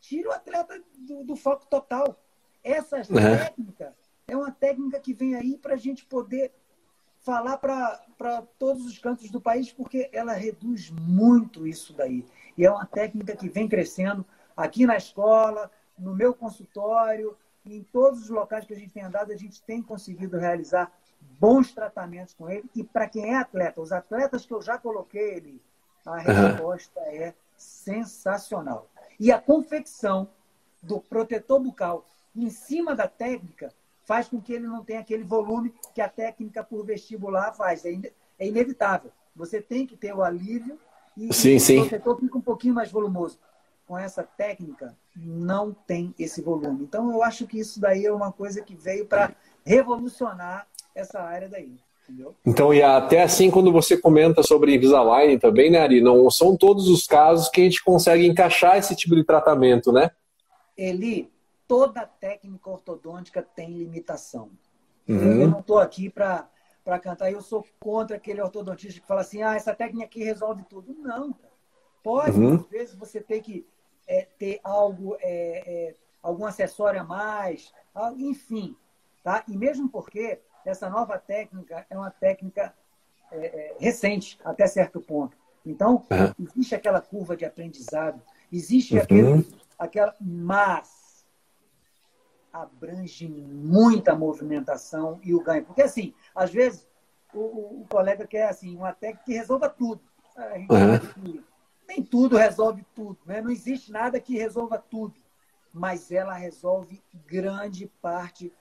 tira o atleta do, do foco total. Essa uhum. técnica é uma técnica que vem aí para a gente poder falar para todos os cantos do país, porque ela reduz muito isso daí. E é uma técnica que vem crescendo aqui na escola, no meu consultório, em todos os locais que a gente tem andado, a gente tem conseguido realizar bons tratamentos com ele. E para quem é atleta, os atletas que eu já coloquei ele, a resposta uhum. é sensacional. E a confecção do protetor bucal em cima da técnica faz com que ele não tenha aquele volume que a técnica por vestibular faz. É, in é inevitável. Você tem que ter o alívio e, sim, sim. o protetor fica um pouquinho mais volumoso. Com essa técnica, não tem esse volume. Então, eu acho que isso daí é uma coisa que veio para revolucionar essa área daí. Entendeu? Então, e até assim, quando você comenta sobre Invisalign também, né, Ari? Não são todos os casos que a gente consegue encaixar esse tipo de tratamento, né? Eli, toda técnica ortodôntica tem limitação. Uhum. Eu não estou aqui para cantar, eu sou contra aquele ortodontista que fala assim, ah, essa técnica aqui resolve tudo. Não, cara. Pode, uhum. às vezes, você ter que é, ter algo, é, é, algum acessório a mais, enfim. Tá? E mesmo porque essa nova técnica é uma técnica é, é, recente, até certo ponto. Então, uhum. existe aquela curva de aprendizado, existe uhum. aquele, aquela. Mas abrange muita movimentação e o ganho. Porque, assim, às vezes, o, o colega quer assim, uma técnica que resolva tudo. Uhum. Nem tudo resolve tudo, né? Não existe nada que resolva tudo. Mas ela resolve grande parte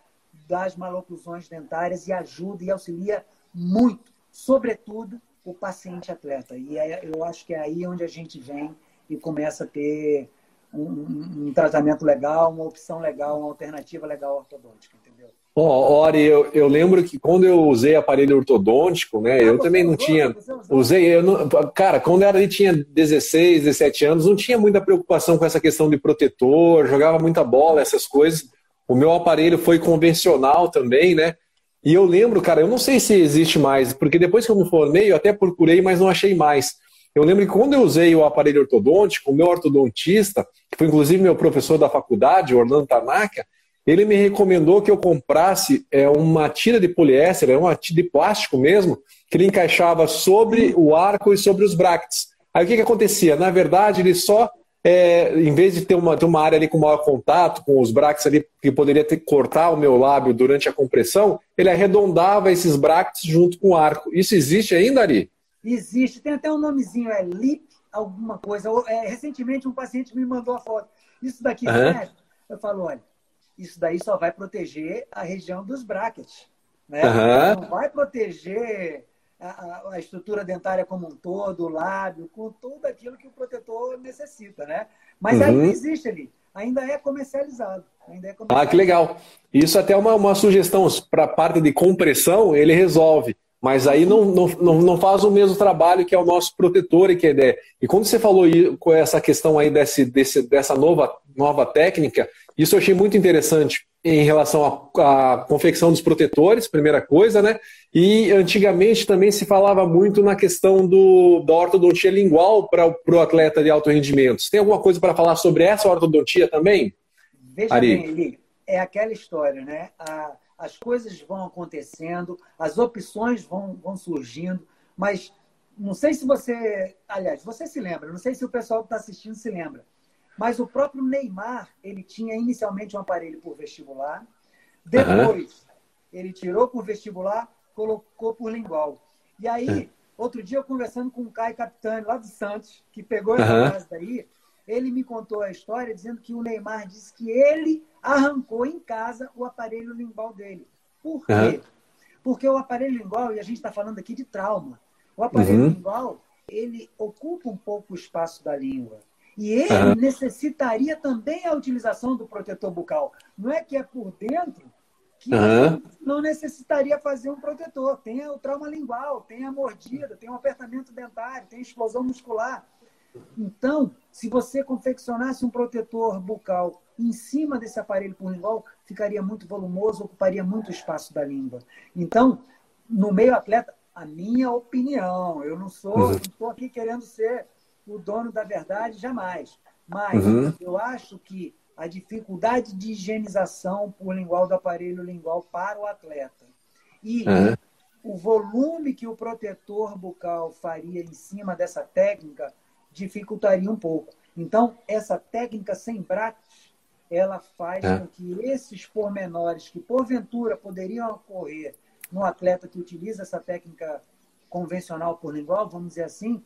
das maloclusões dentárias e ajuda e auxilia muito, sobretudo, o paciente atleta. E é, eu acho que é aí onde a gente vem e começa a ter um, um, tratamento legal, uma opção legal, uma alternativa legal ortodôntica, entendeu? Oh, Ori, eu, eu lembro que quando eu usei aparelho ortodôntico, né, ah, eu também não usou, tinha. Usei, eu não, cara, quando eu era, tinha 16, 17 anos, não tinha muita preocupação com essa questão de protetor, jogava muita bola, essas coisas. O meu aparelho foi convencional também, né? E eu lembro, cara, eu não sei se existe mais, porque depois que eu me formei, eu até procurei, mas não achei mais. Eu lembro que quando eu usei o aparelho ortodôntico, o meu ortodontista, que foi inclusive meu professor da faculdade, Orlando Tanaka, ele me recomendou que eu comprasse é, uma tira de poliéster, é uma tira de plástico mesmo, que ele encaixava sobre o arco e sobre os brackets. Aí o que, que acontecia? Na verdade, ele só, é, em vez de ter uma, ter uma área ali com maior contato, com os brackets ali, que poderia ter, cortar o meu lábio durante a compressão, ele arredondava esses brackets junto com o arco. Isso existe ainda, Ari? Existe, tem até um nomezinho, é LIP alguma coisa. É, recentemente um paciente me mandou a foto. Isso daqui, uhum. eu falo, olha, isso daí só vai proteger a região dos brackets. Né? Uhum. Não vai proteger a, a, estrutura dentária como um todo, o lábio, com tudo aquilo que o protetor necessita, né? Mas uhum. ainda existe ali, ainda é comercializado. Ainda é comercializado. Ah, que legal. Isso até é uma, uma sugestão para a parte de compressão, ele resolve. Mas aí não, não, não faz o mesmo trabalho que é o nosso protetor e que é ideia. E quando você falou com essa questão aí desse, desse, dessa nova, nova técnica, isso eu achei muito interessante em relação à, à, confecção dos protetores, primeira coisa, né? E antigamente também se falava muito na questão do, da ortodontia lingual para o atleta de alto rendimento. Você tem alguma coisa para falar sobre essa ortodontia também? Veja Ari. bem, Eli, é aquela história, né? A as coisas vão acontecendo, as opções vão, vão surgindo, mas não sei se você, aliás, você se lembra, não sei se o pessoal que está assistindo se lembra, mas o próprio Neymar, ele tinha inicialmente um aparelho por vestibular, depois uhum. ele tirou por vestibular, colocou por lingual. E aí, uhum. outro dia eu conversando com o Caio Capitani, lá do Santos, que pegou essa uhum. casa daí, ele me contou a história dizendo que o Neymar disse que ele arrancou em casa o aparelho lingual dele. Por quê? Uhum. Porque o aparelho lingual, e a gente está falando aqui de trauma, o aparelho uhum. lingual, ele ocupa um pouco o espaço da língua. E ele uhum. necessitaria também a utilização do protetor bucal. Não é que é por dentro que não necessitaria fazer um protetor. Tem o trauma lingual, tem a mordida, tem o apertamento dentário, tem explosão muscular. Então, se você confeccionasse um protetor bucal em cima desse aparelho lingual, ficaria muito volumoso, ocuparia muito espaço da língua. Então, no meio atleta, a minha opinião, eu não sou, uhum. estou aqui querendo ser o dono da verdade, jamais. Mas uhum. eu acho que a dificuldade de higienização por lingual do aparelho lingual para o atleta e uhum. o volume que o protetor bucal faria em cima dessa técnica dificultaria um pouco. Então, essa técnica sem brackets, ela faz é. com que esses pormenores que porventura poderiam ocorrer no atleta que utiliza essa técnica convencional por lingual, vamos dizer assim,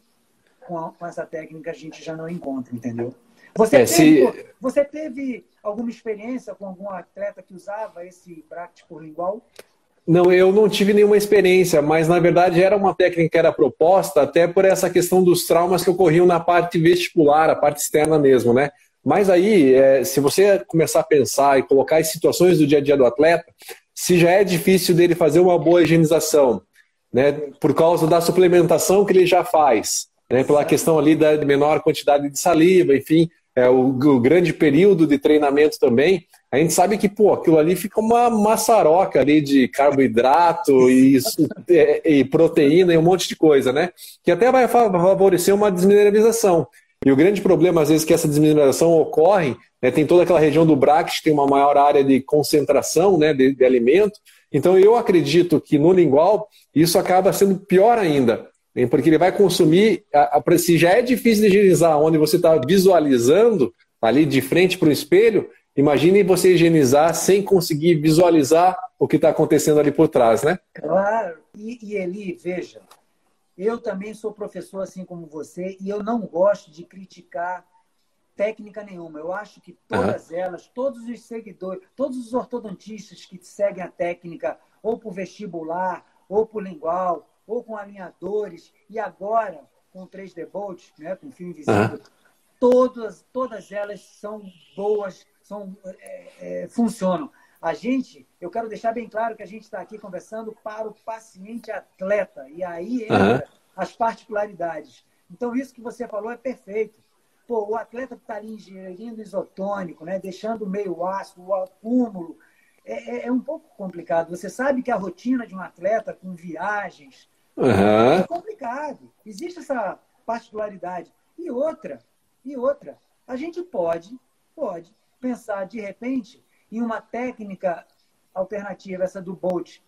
com, a, com essa técnica a gente já não encontra, entendeu? Você, é, teve, se... você teve alguma experiência com algum atleta que usava esse bracket por lingual? Não, eu não tive nenhuma experiência, mas na verdade era uma técnica que era proposta até por essa questão dos traumas que ocorriam na parte vestibular, a parte externa mesmo, né? Mas aí, é, se você começar a pensar e colocar as situações do dia a dia do atleta, se já é difícil dele fazer uma boa higienização, né, por causa da suplementação que ele já faz, né, pela questão ali da menor quantidade de saliva, enfim, é, o, o, grande período de treinamento também, a gente sabe que pô, aquilo ali fica uma maçaroca ali de carboidrato e, é, e proteína e um monte de coisa, né? Que até vai favorecer uma desmineralização. E o grande problema, às vezes, que essa desmineralização ocorre, né, tem toda aquela região do bracket, tem uma maior área de concentração né, de, de alimento. Então, eu acredito que no lingual, isso acaba sendo pior ainda, porque ele vai consumir, se já é difícil de higienizar, onde você está visualizando ali de frente para o espelho, imagine você higienizar sem conseguir visualizar o que está acontecendo ali por trás, né? Claro, e, e Eli, veja, eu também sou professor assim como você e eu não gosto de criticar técnica nenhuma. Eu acho que todas uhum. elas, todos os seguidores, todos os ortodontistas que seguem a técnica ou por vestibular, ou por lingual, ou com alinhadores, e agora com 3D Bolt, né, com fio invisível, uhum. todas, todas elas são boas, são, é, é, funcionam. A gente, eu quero deixar bem claro que a gente está aqui conversando para o paciente atleta, e aí entra uhum. as particularidades. Então, isso que você falou é perfeito. Pô, o atleta que está ali ingerindo isotônico, né, deixando meio ácido, o acúmulo, é, é, é, um pouco complicado. Você sabe que a rotina de um atleta com viagens, Uhum. É complicado. Existe essa particularidade. E outra, e outra, a gente pode, pode pensar de repente em uma técnica alternativa, essa do Bolt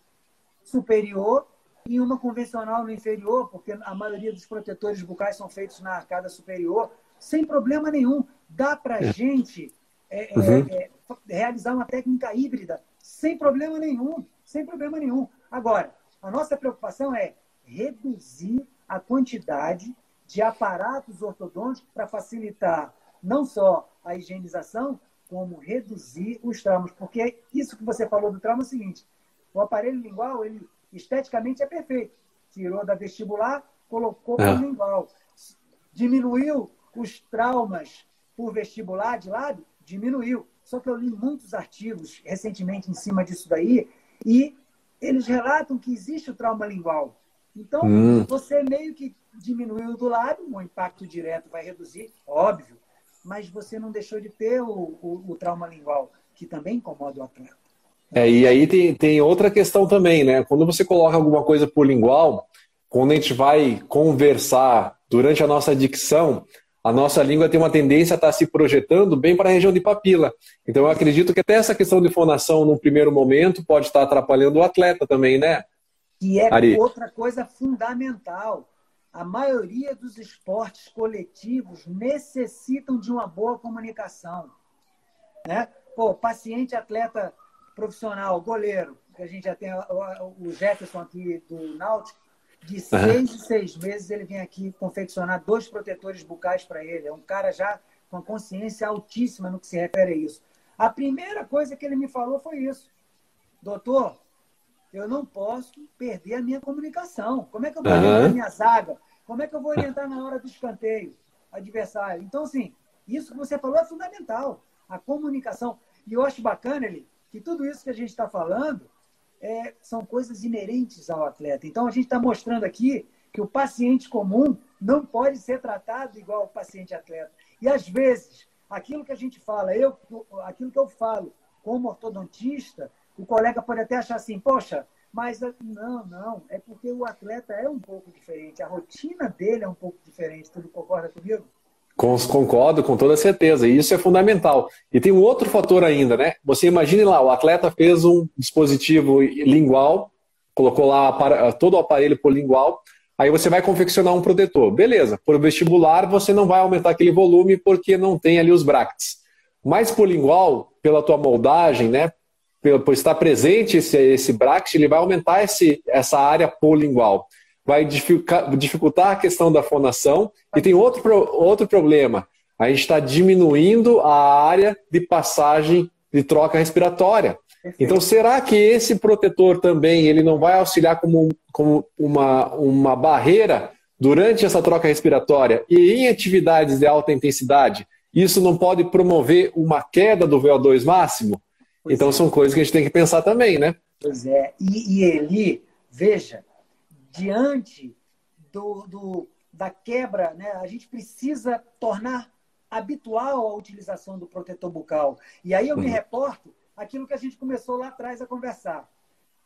superior, e uma convencional no inferior, porque a maioria dos protetores bucais são feitos na arcada superior, sem problema nenhum. Dá para a é. gente é, é, uhum. é, realizar uma técnica híbrida sem problema nenhum, sem problema nenhum. Agora, a nossa preocupação é reduzir a quantidade de aparatos ortodônticos para facilitar não só a higienização, como reduzir os traumas. Porque isso que você falou do trauma é o seguinte: o aparelho lingual, ele esteticamente é perfeito. Tirou da vestibular, colocou para o é. lingual. Diminuiu os traumas por vestibular de lado? Diminuiu. Só que eu li muitos artigos recentemente em cima disso daí e eles relatam que existe o trauma lingual. Então, hum. você meio que diminuiu do lado, o impacto direto vai reduzir, óbvio, mas você não deixou de ter o, o, o trauma lingual, que também incomoda o atleta. É, e aí tem, tem outra questão também, né? Quando você coloca alguma coisa por lingual, quando a gente vai conversar durante a nossa dicção, a nossa língua tem uma tendência a estar se projetando bem para a região de papila. Então eu acredito que até essa questão de fonação, num primeiro momento, pode estar atrapalhando o atleta também, né? que é Ari. outra coisa fundamental. A maioria dos esportes coletivos necessitam de uma boa comunicação. Né? Pô, paciente, atleta profissional, goleiro, que a gente já tem o Jefferson aqui do Náutico, de seis uhum. em seis meses ele vem aqui confeccionar dois protetores bucais para ele. É um cara já com consciência altíssima no que se refere a isso. A primeira coisa que ele me falou foi isso. Doutor, eu não posso perder a minha comunicação. Como é que eu vou orientar a minha zaga? Como é que eu vou orientar na hora do escanteio adversário? Então, assim, isso que você falou é fundamental. A comunicação. E eu acho bacana, ele, que tudo isso que a gente está falando é, são coisas inerentes ao atleta. Então, a gente está mostrando aqui que o paciente comum não pode ser tratado igual o paciente atleta. E, às vezes, aquilo que a gente fala, eu, aquilo que eu falo como ortodontista, o colega pode até achar assim, poxa, mas não, não, é porque o atleta é um pouco diferente, a rotina dele é um pouco diferente. Tu concorda comigo? Concordo com toda certeza, e isso é fundamental. E tem um outro fator ainda, né? Você imagine lá, o atleta fez um dispositivo lingual, colocou lá todo o aparelho polingual, aí você vai confeccionar um protetor. Beleza, por vestibular você não vai aumentar aquele volume porque não tem ali os brackets. Mas por lingual, pela tua moldagem, né? Por estar presente esse, esse bracket, ele vai aumentar esse, essa área polingual vai dificultar a questão da fonação. E tem outro, outro problema. A gente está diminuindo a área de passagem de troca respiratória. Então, será que esse protetor também ele não vai auxiliar como, como uma, uma barreira durante essa troca respiratória e em atividades de alta intensidade? Isso não pode promover uma queda do VO2 máximo? Pois então, é. são coisas que a gente tem que pensar também, né? Pois é. E, e Eli, veja, diante do, do, da quebra, né, a gente precisa tornar habitual a utilização do protetor bucal. E aí eu me uhum. reporto aquilo que a gente começou lá atrás a conversar.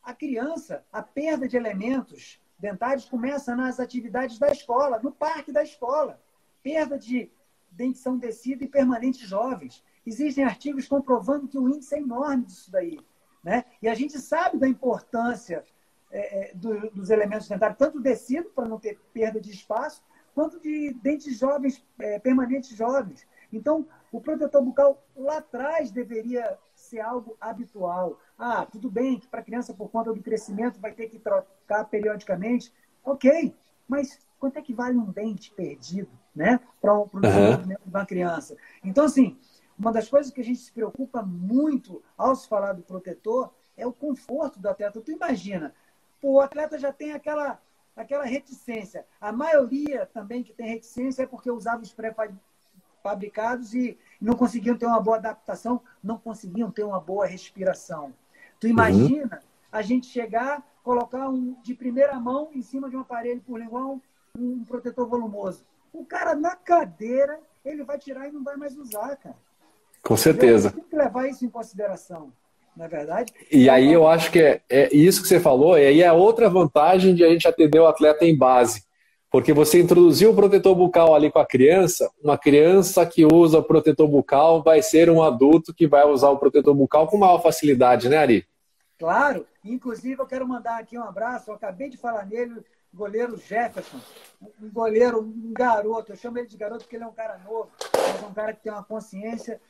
A criança, a perda de elementos dentários começa nas atividades da escola, no parque da escola. Perda de dentição descida e permanentes jovens. Existem artigos comprovando que o índice é enorme disso daí. Né? E a gente sabe da importância é, é, do, dos elementos dentários, tanto descido, para não ter perda de espaço, quanto de dentes jovens, é, permanentes jovens. Então, o protetor bucal lá atrás deveria ser algo habitual. Ah, tudo bem que para a criança, por conta do crescimento, vai ter que trocar periodicamente. Ok, mas quanto é que vale um dente perdido né, para o desenvolvimento uhum. de uma criança? Então, assim, uma das coisas que a gente se preocupa muito ao se falar do protetor é o conforto do atleta. Tu imagina, o atleta já tem aquela, aquela reticência. A maioria também que tem reticência é porque usava os pré-fabricados e não conseguiam ter uma boa adaptação, não conseguiam ter uma boa respiração. Tu imagina uhum. a gente chegar, colocar um de primeira mão em cima de um aparelho por lingual, um, um protetor volumoso. O cara na cadeira, ele vai tirar e não vai mais usar, cara. Com certeza. Tem que levar isso em consideração não é verdade? E aí eu acho que é, é isso que você falou, e aí é outra vantagem de a gente atender o atleta em base. Porque você introduziu o protetor bucal ali com a criança, uma criança que usa o protetor bucal vai ser um adulto que vai usar o protetor bucal com maior facilidade, né, Ari? Claro. Inclusive, eu quero mandar aqui um abraço. Eu acabei de falar nele, goleiro Jefferson. Um goleiro, um garoto. Eu chamo ele de garoto porque ele é um cara novo, mas é um cara que tem uma consciência.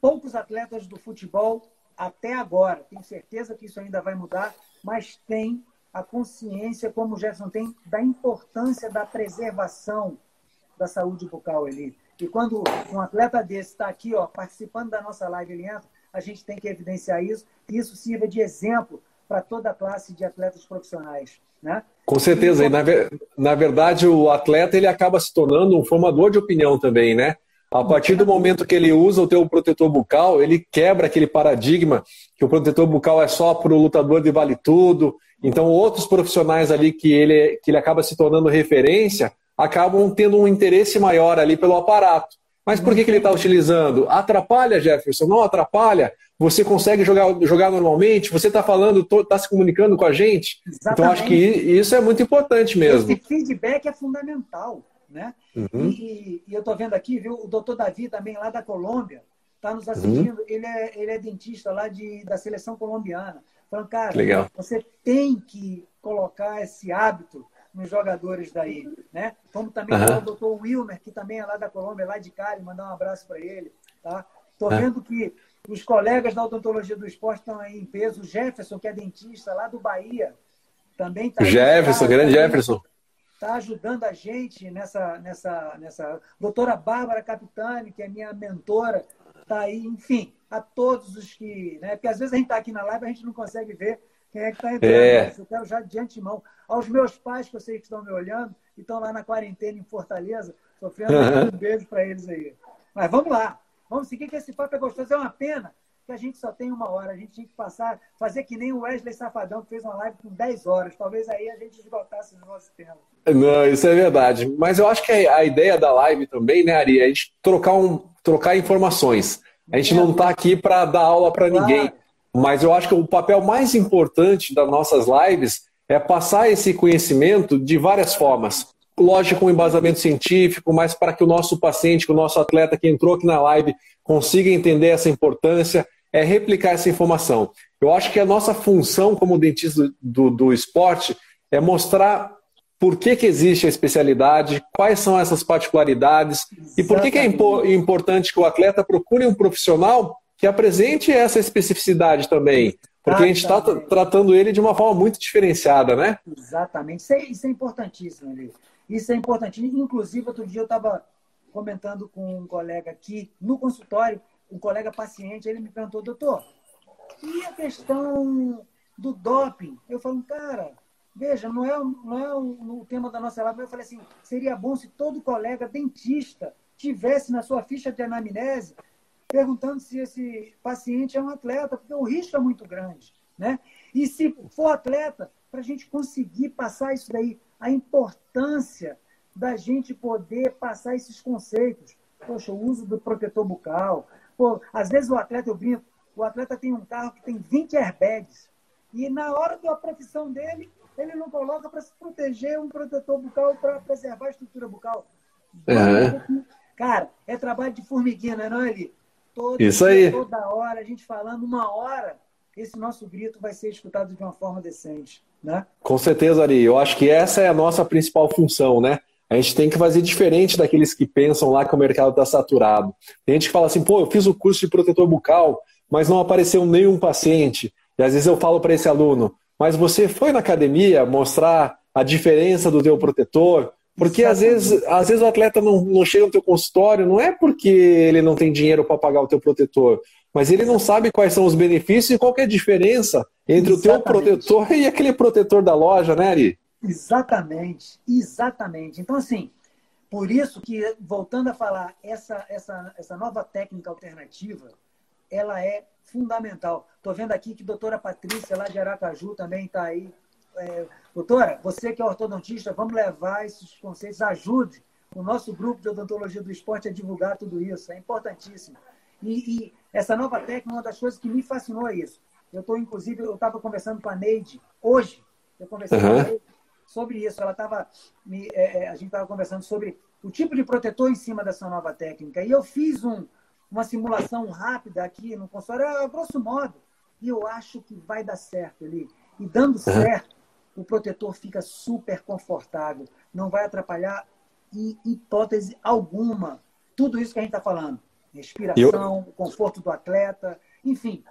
Poucos atletas do futebol até agora, tenho certeza que isso ainda vai mudar, mas tem a consciência, como o Jefferson tem, da importância da preservação da saúde bucal ali. E quando um atleta desse está aqui, ó, participando da nossa live, ele entra, a gente tem que evidenciar isso, e isso sirva de exemplo para toda a classe de atletas profissionais. Né? Com certeza, e, na, na verdade o atleta ele acaba se tornando um formador de opinião também, né? A partir do momento que ele usa o teu protetor bucal, ele quebra aquele paradigma que o protetor bucal é só para o lutador de vale tudo. Então, outros profissionais ali que ele, que ele acaba se tornando referência acabam tendo um interesse maior ali pelo aparato. Mas por que, que ele está utilizando? Atrapalha, Jefferson? Não atrapalha? Você consegue jogar, jogar normalmente? Você está falando, está se comunicando com a gente? Exatamente. Então, acho que isso é muito importante mesmo. Esse feedback é fundamental. Né? Uhum. E, e, eu estou vendo aqui, viu, o doutor Davi também lá da Colômbia está nos assistindo. Uhum. Ele, é, ele é dentista lá de, da seleção colombiana. Falando, cara, Legal. você tem que colocar esse hábito nos jogadores daí, né? Como também uhum. o doutor Wilmer, que também é lá da Colômbia, lá de Cali, mandar um abraço para ele, tá? Tô vendo que os colegas da odontologia do esporte estão aí em peso. O Jefferson, que é dentista lá do Bahia, também está Jefferson, grande Jefferson está ajudando a gente nessa, nessa, nessa. Doutora Bárbara Capitani, que é minha mentora, está aí, enfim, a todos os que. Né? Porque às vezes a gente está aqui na live e a gente não consegue ver quem é que está entrando. É. Eu quero já de antemão. Aos meus pais, que eu sei que estão me olhando, e estão lá na quarentena em Fortaleza, sofrendo uhum. um beijo para eles aí. Mas vamos lá. Vamos seguir, que esse papo é gostoso. É uma pena que a gente só tem uma hora. A gente tinha que passar, fazer que nem o Wesley Safadão, que fez uma live com 10 horas. Talvez aí a gente esgotasse o nosso tempo. Não, isso é verdade. Mas eu acho que a ideia da live também, né, Ari, é a gente trocar, um, trocar informações. A gente não está aqui para dar aula para claro. ninguém. Mas eu acho que o papel mais importante das nossas lives é passar esse conhecimento de várias formas. lógico, com embasamento científico, mas para que o nosso paciente, o nosso atleta que entrou aqui na live, consiga entender essa importância, é replicar essa informação. Eu acho que a nossa função como dentista do, do, esporte é mostrar por que, que existe a especialidade, quais são essas particularidades Exatamente. e por que, que é impo importante que o atleta procure um profissional que apresente essa especificidade também. Porque a gente está tratando ele de uma forma muito diferenciada, né? Exatamente. Isso é, isso é importantíssimo, ali. Isso é importantíssimo. Inclusive, outro dia eu estava comentando com um colega aqui no consultório, um colega paciente, ele me perguntou, doutor, e a questão do doping? Eu falo, cara, Veja, não é, não é o, o tema da nossa live, eu falei assim, seria bom se todo colega dentista tivesse na sua ficha de anamnese perguntando se esse paciente é um atleta, porque o risco é muito grande. Né? E se for atleta, para a gente conseguir passar isso daí, a importância da gente poder passar esses conceitos. Poxa, o uso do protetor bucal. Pô, às vezes o atleta, eu brinco, o atleta tem um carro que tem 20 airbags. E na hora da profissão dele, ele não coloca para se proteger um protetor bucal para preservar a estrutura bucal. Uhum. Cara, é trabalho de formiguinha, não é, Eli? Todo Isso aí. Toda hora, a gente falando, uma hora, esse nosso grito vai ser escutado de uma forma decente. Né? Com certeza, Ari. Eu acho que essa é a nossa principal função, né? A gente tem que fazer diferente daqueles que pensam lá que o mercado está saturado. Tem gente que fala assim, pô, eu fiz o curso de protetor bucal, mas não apareceu nenhum paciente. E às vezes eu falo para esse aluno, mas você foi na academia mostrar a diferença do teu protetor? Porque às vezes, às vezes o atleta não, não chega no teu consultório, não é porque ele não tem dinheiro para pagar o teu protetor, mas ele não sabe quais são os benefícios e qual é a diferença entre exatamente. o teu protetor e aquele protetor da loja, né, Ari? Exatamente, exatamente. Então, assim, por isso que, voltando a falar, essa, essa, essa nova técnica alternativa, ela é fundamental. Estou vendo aqui que a doutora Patrícia, lá de Aracaju, também está aí. É, doutora, você que é ortodontista, vamos levar esses conceitos, ajude o nosso grupo de odontologia do esporte a divulgar tudo isso. É importantíssimo. E, e essa nova técnica, uma das coisas que me fascinou é isso. Eu estou, inclusive, eu estava conversando com a Neide hoje, eu conversei uhum. com a Neide sobre isso. Ela estava, é, é, a gente estava conversando sobre o tipo de protetor em cima dessa nova técnica. E eu fiz um, uma simulação rápida aqui no consultório, a grosso modo, e eu acho que vai dar certo ali. E dando certo, o protetor fica super confortável, não vai atrapalhar em hipótese alguma tudo isso que a gente está falando. Respiração, eu... conforto do atleta, enfim,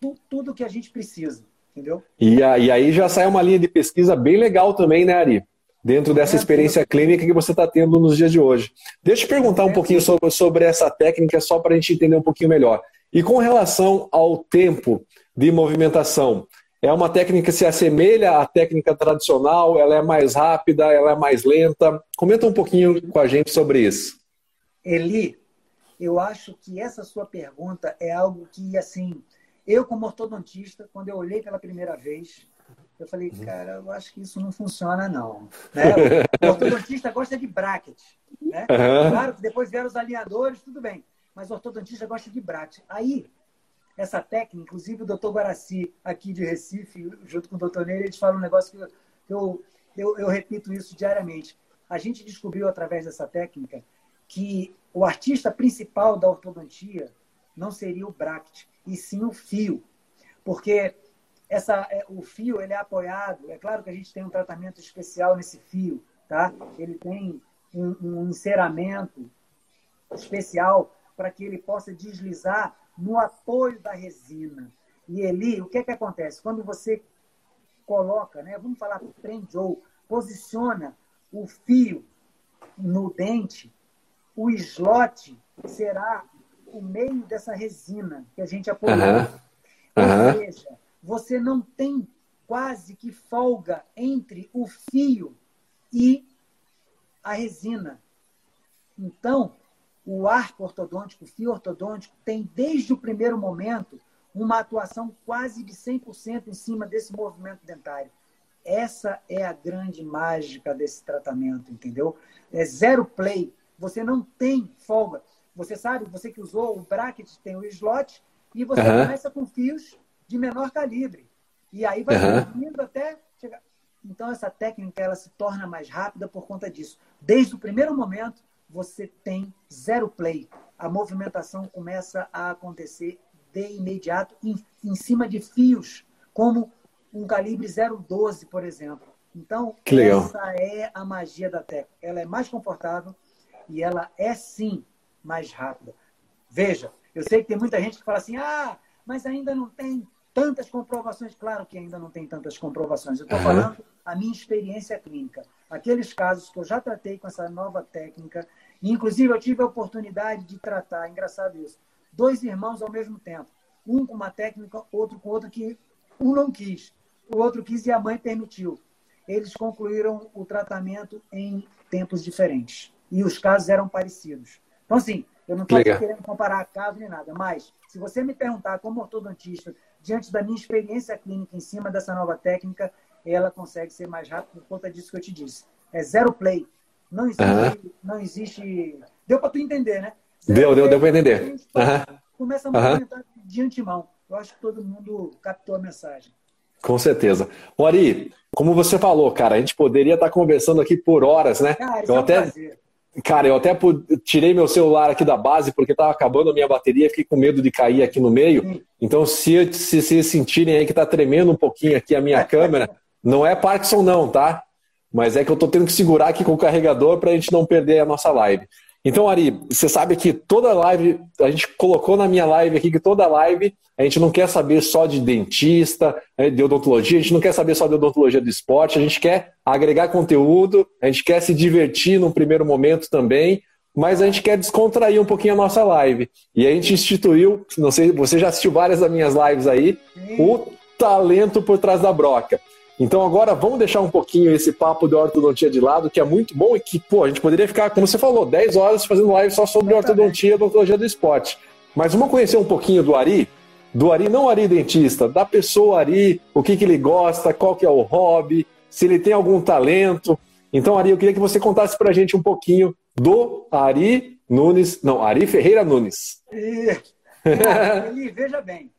tu, tudo que a gente precisa, entendeu? E, e aí já sai uma linha de pesquisa bem legal também, né, Ari? dentro dessa experiência clínica que você está tendo nos dias de hoje. Deixa eu te perguntar um pouquinho sobre, sobre essa técnica, só para a gente entender um pouquinho melhor. E com relação ao tempo de movimentação, é uma técnica que se assemelha à técnica tradicional? Ela é mais rápida? Ela é mais lenta? Comenta um pouquinho com a gente sobre isso. Eli, eu acho que essa sua pergunta é algo que, assim, eu como ortodontista, quando eu olhei pela primeira vez, eu falei, uhum. cara, eu acho que isso não funciona, não. Né? O ortodontista gosta de bracket. Né? Uhum. Claro que depois vieram os alinhadores, tudo bem. Mas o ortodontista gosta de bracket. Aí, essa técnica, inclusive o doutor Guaraci, aqui de Recife, junto com o doutor Neire, eles falam um negócio que eu, eu, eu repito isso diariamente. A gente descobriu, através dessa técnica, que o artista principal da ortodontia não seria o bracket, e sim o fio. Porque essa, é, o fio ele é apoiado. É claro que a gente tem um tratamento especial nesse fio, tá? Ele tem um, um enceramento especial para que ele possa deslizar no apoio da resina. E ele, o que é que acontece? Quando você coloca, né? Vamos falar prende ou posiciona o fio no dente, o slot será o meio dessa resina que a gente apoiou. Uhum. Ou seja, você não tem quase que folga entre o fio e a resina. Então, o arco ortodôntico, o fio ortodôntico, tem desde o primeiro momento uma atuação quase de 100% em cima desse movimento dentário. Essa é a grande mágica desse tratamento, entendeu? É zero play. Você não tem folga. Você sabe, você que usou o bracket, tem o slot, e você uhum. começa com fios de menor calibre. E aí vai uhum. até chegar. então essa técnica ela se torna mais rápida por conta disso. Desde o primeiro momento, você tem zero play. A movimentação começa a acontecer de imediato em, em cima de fios, como um calibre 012, por exemplo. Então, essa é a magia da técnica. Ela é mais confortável e ela é sim mais rápida. Veja, eu sei que tem muita gente que fala assim: ah, mas ainda não tem tantas comprovações. Claro que ainda não tem tantas comprovações. Eu estou uhum. falando a minha experiência clínica. Aqueles casos que eu já tratei com essa nova técnica. Inclusive, eu tive a oportunidade de tratar, engraçado isso, dois irmãos ao mesmo tempo. Um com uma técnica, outro com outra que um não quis, o outro quis e a mãe permitiu. Eles concluíram o tratamento em tempos diferentes. E os casos eram parecidos. Então, assim, eu não estou querendo comparar caso nem nada, mas se você me perguntar como ortodontista, diante da minha experiência clínica em cima dessa nova técnica, ela consegue ser mais rápida por conta disso que eu te disse. É zero play. Não existe. Uhum. Não existe... Deu para tu entender, né? Zero deu, deu, deu para entender. Uhum. Começa a movimentar uhum. de antemão. Eu acho que todo mundo captou a mensagem. Com certeza. O Ari, como você falou, cara, a gente poderia estar conversando aqui por horas, né? Cara, eu é um até, prazer. Cara, eu até tirei meu celular aqui da base porque estava acabando a minha bateria, fiquei com medo de cair aqui no meio. Então, se, se, se sentirem aí que está tremendo um pouquinho aqui a minha câmera, não é Parkinson não, tá? Mas é que eu estou tendo que segurar aqui com o carregador para a gente não perder a nossa live. Então, Ari, você sabe que toda live, a gente colocou na minha live aqui que toda live a gente não quer saber só de dentista, né, de odontologia, a gente não quer saber só de odontologia do esporte, a gente quer agregar conteúdo, a gente quer se divertir num primeiro momento também, mas a gente quer descontrair um pouquinho a nossa live. E a gente instituiu, não sei, você já assistiu várias das minhas lives aí, o talento por trás da broca. Então agora vamos deixar um pouquinho esse papo de ortodontia de lado, que é muito bom e que, pô, a gente poderia ficar, como você falou, 10 horas fazendo live só sobre ortodontia e odontologia do esporte. Mas vamos conhecer um pouquinho do Ari, do Ari, não Ari dentista, da pessoa Ari, o que, que ele gosta, qual que é o hobby, se ele tem algum talento. Então, Ari, eu queria que você contasse pra gente um pouquinho do Ari Nunes, não, Ari Ferreira Nunes. E, Eli, veja bem,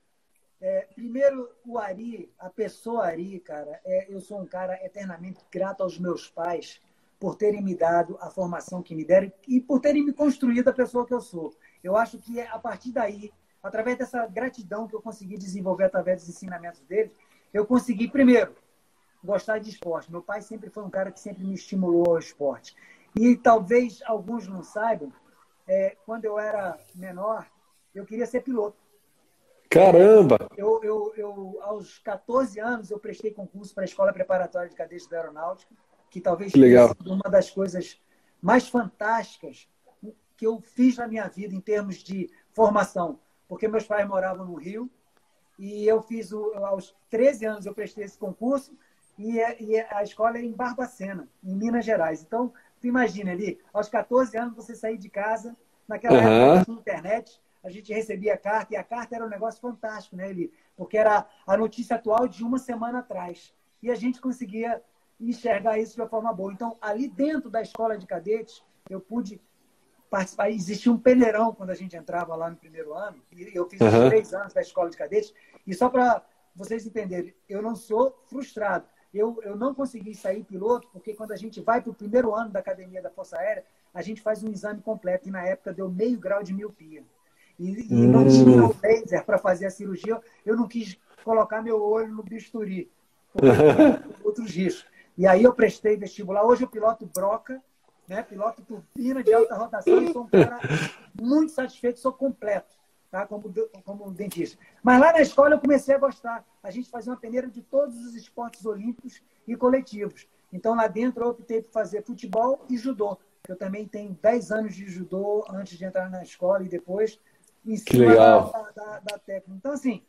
é, primeiro, o Ari, a pessoa Ari, cara, é, eu sou um cara eternamente grato aos meus pais por terem me dado a formação que me deram e por terem me construído a pessoa que eu sou. Eu acho que é a partir daí, através dessa gratidão que eu consegui desenvolver através dos ensinamentos deles, eu consegui, primeiro, gostar de esporte. Meu pai sempre foi um cara que sempre me estimulou ao esporte. E talvez alguns não saibam, é, quando eu era menor, eu queria ser piloto. Caramba! Eu, eu, eu, aos 14 anos, eu prestei concurso para a Escola Preparatória de Cadetes da Aeronáutica, que talvez que legal. uma das coisas mais fantásticas que eu fiz na minha vida em termos de formação. Porque meus pais moravam no Rio e eu fiz, o, aos 13 anos, eu prestei esse concurso e, é, e é, a escola é em Barbacena, em Minas Gerais. Então, tu imagina ali, aos 14 anos, você sair de casa, naquela uhum. época, não internet, a gente recebia a carta, e a carta era um negócio fantástico, né, Eli? Porque era a notícia atual de uma semana atrás. E a gente conseguia enxergar isso de uma forma boa. Então, ali dentro da escola de cadetes, eu pude participar. Existia um peneirão quando a gente entrava lá no primeiro ano. E eu fiz uhum. três anos da escola de cadetes. E só para vocês entenderem, eu não sou frustrado. Eu, eu não consegui sair piloto, porque quando a gente vai para o primeiro ano da academia da Força Aérea, a gente faz um exame completo. E na época deu meio grau de miopia e, e não tinha o laser para fazer a cirurgia, eu não quis colocar meu olho no bisturi, outros riscos. E aí eu prestei vestibular. Hoje eu piloto broca, né? piloto turbina de alta rotação e sou um cara muito satisfeito, sou completo, tá? como, como dentista. Mas lá na escola eu comecei a gostar. A gente fazia uma peneira de todos os esportes olímpicos e coletivos. Então lá dentro eu optei por fazer futebol e judô. Eu também tenho 10 anos de judô antes de entrar na escola e depois em cima da, da, da, técnica. Então, assim,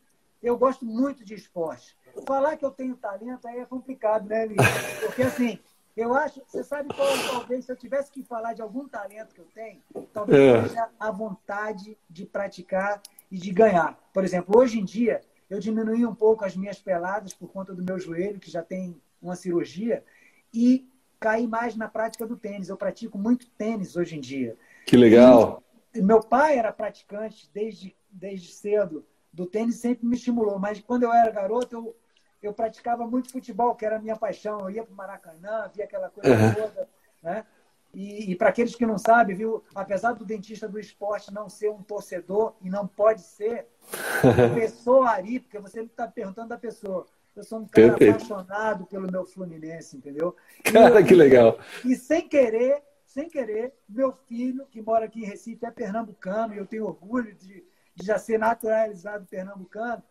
eu gosto muito de esporte. Falar que eu tenho talento aí é complicado, né, Lívia? Porque, assim, eu acho, você sabe qual, talvez, se eu tivesse que falar de algum talento que eu tenho, talvez é. seja a vontade de praticar e de ganhar. Por exemplo, hoje em dia, eu diminui um pouco as minhas peladas por conta do meu joelho, que já tem uma cirurgia, e caí mais na prática do tênis. Eu pratico muito tênis hoje em dia. Que legal meu pai era praticante desde, desde cedo do tênis, sempre me estimulou. Mas quando eu era garoto, eu, eu praticava muito futebol, que era a minha paixão. Eu ia para o Maracanã, via aquela coisa uhum. toda, né? E, e para aqueles que não sabem, viu, apesar do dentista do esporte não ser um torcedor e não pode ser, pessoa Ari, porque você está perguntando da pessoa. Eu sou um cara Perfeito. apaixonado pelo meu Fluminense, entendeu? Cara, eu, que legal. E sem querer, sem querer, meu filho, que mora aqui em Recife, é pernambucano, e eu tenho orgulho de, de já ser naturalizado pernambucano.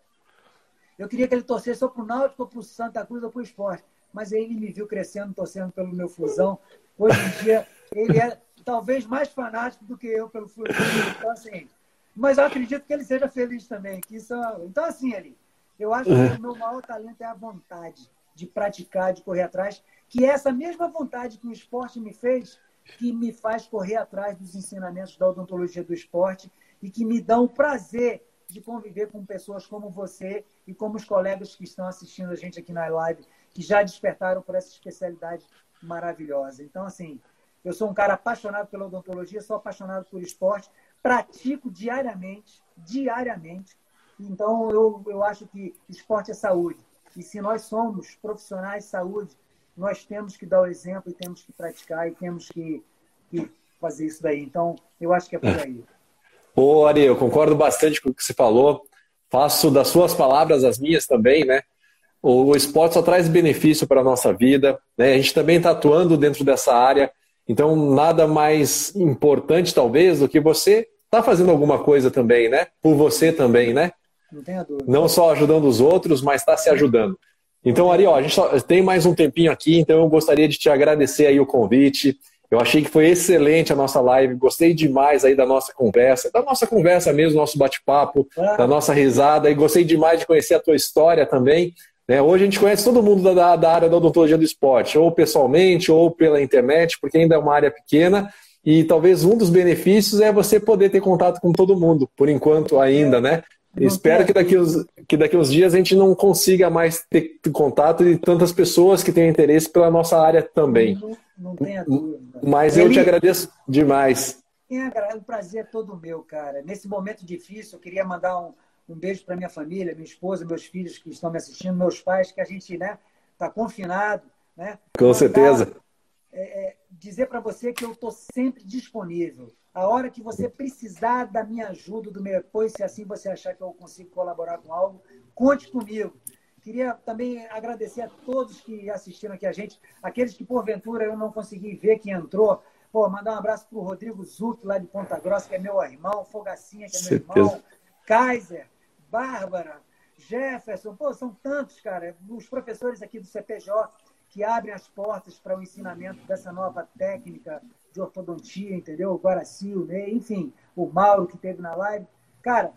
Eu queria que ele torcesse ou para o Náutico, ou para o Santa Cruz, ou para o esporte. Mas aí ele me viu crescendo, torcendo pelo meu Fusão. Hoje em dia, ele é talvez mais fanático do que eu pelo Fluminense. Então, assim, mas eu acredito que ele seja feliz também. Que isso é... Então, assim, ali, eu acho que o meu maior talento é a vontade de praticar, de correr atrás, que é essa mesma vontade que o esporte me fez, que me faz correr atrás dos ensinamentos da odontologia do esporte e que me dão o prazer de conviver com pessoas como você e como os colegas que estão assistindo a gente aqui na live, que já despertaram por essa especialidade maravilhosa. Então, assim, eu sou um cara apaixonado pela odontologia, sou apaixonado por esporte, pratico diariamente, diariamente. Então, eu, eu acho que esporte é saúde. E se nós somos profissionais de saúde, nós temos que dar o exemplo e temos que praticar e temos que, que fazer isso daí. Então, eu acho que é por é. aí. Ô, Ari, eu concordo bastante com o que você falou. Faço das suas palavras as minhas também, né? O esporte só traz benefício para a nossa vida, né? A gente também está atuando dentro dessa área, então nada mais importante, talvez, do que você tá fazendo alguma coisa também, né? Por você também, né? Não tenha dúvida. Não só ajudando os outros, mas está se ajudando. Então, Ari, ó, a gente tem mais um tempinho aqui, então eu gostaria de te agradecer aí o convite. Eu achei que foi excelente a nossa live, gostei demais aí da nossa conversa, da nossa conversa mesmo, nosso bate-papo, ah. da nossa risada, e gostei demais de conhecer a tua história também. Né? Hoje a gente conhece todo mundo da, da área da odontologia do esporte, ou pessoalmente, ou pela internet, porque ainda é uma área pequena, e talvez um dos benefícios é você poder ter contato com todo mundo, por enquanto ainda, né? Espero que daqui, uns, que daqui uns dias a gente não consiga mais ter contato de tantas pessoas que tenham interesse pela nossa área também. Não, não tenha dúvida. Mas eu te agradeço demais. É, o prazer é todo meu, cara. Nesse momento difícil, eu queria mandar um, um beijo para minha família, minha esposa, meus filhos que estão me assistindo, meus pais, que a gente né, está confinado. Né? Com mandar, certeza. É, é, dizer para você que eu estou sempre disponível. A hora que você precisar da minha ajuda, do meu apoio, se assim você achar que eu consigo colaborar com algo, conte comigo. Queria também agradecer a todos que assistiram aqui a gente, aqueles que porventura eu não consegui ver que entrou. Pô, mandar um abraço para o Rodrigo Zuc, lá de Ponta Grossa, que é meu irmão, Fogacinha, que é meu Certeza. irmão, Kaiser, Bárbara, Jefferson, pô, são tantos, cara. Os professores aqui do CPJ que abrem as portas para o ensinamento dessa nova técnica de ortodontia, entendeu? O Guaracil, né? enfim, o Mauro que teve na live. Cara,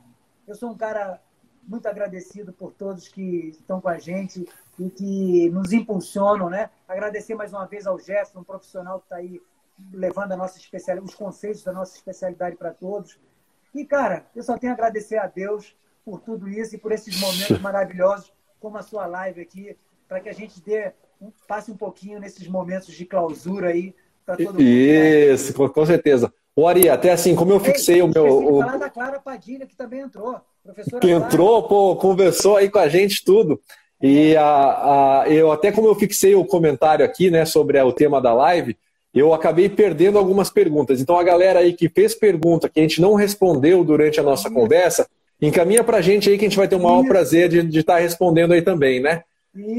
eu sou um cara muito agradecido por todos que estão com a gente e que nos impulsionam, né? Agradecer mais uma vez ao Gerson, um profissional que está aí levando a nossa especialidade, os conceitos da nossa especialidade para todos. E, cara, eu só tenho a agradecer a Deus por tudo isso e por esses momentos maravilhosos, como a sua live aqui, para que a gente dê, passe um pouquinho nesses momentos de clausura aí para todo mundo. Isso, né? com certeza. O Ari, até assim, como eu fixei Ei, o meu. O... falar da Clara Padilha, que também entrou. Professora que entrou, pô, conversou aí com a gente tudo. E a, a, eu até como eu fixei o comentário aqui, né, sobre o tema da live, eu acabei perdendo algumas perguntas. Então a galera aí que fez pergunta que a gente não respondeu durante a nossa conversa, encaminha para a gente aí que a gente vai ter o maior prazer de estar tá respondendo aí também, né?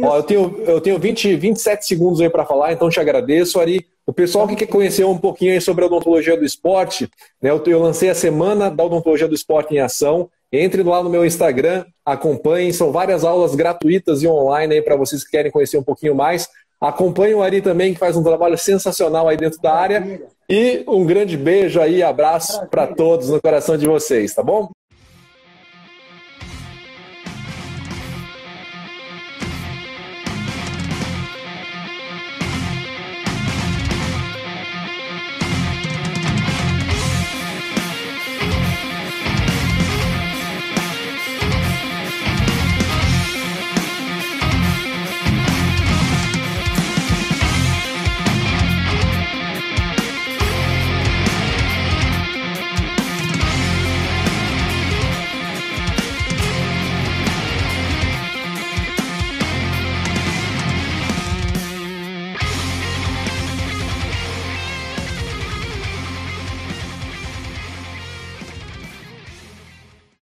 Ó, eu tenho, eu tenho 20, 27 segundos aí para falar, então te agradeço, Ari. O pessoal que quer conhecer um pouquinho sobre a odontologia do esporte, né, eu, eu lancei a semana da odontologia do esporte em ação. Entre lá no meu Instagram, acompanhem, são várias aulas gratuitas e online aí para vocês que querem conhecer um pouquinho mais. Acompanhe o Ari também, que faz um trabalho sensacional aí dentro da área. E um grande beijo aí, abraço para todos no coração de vocês, tá bom?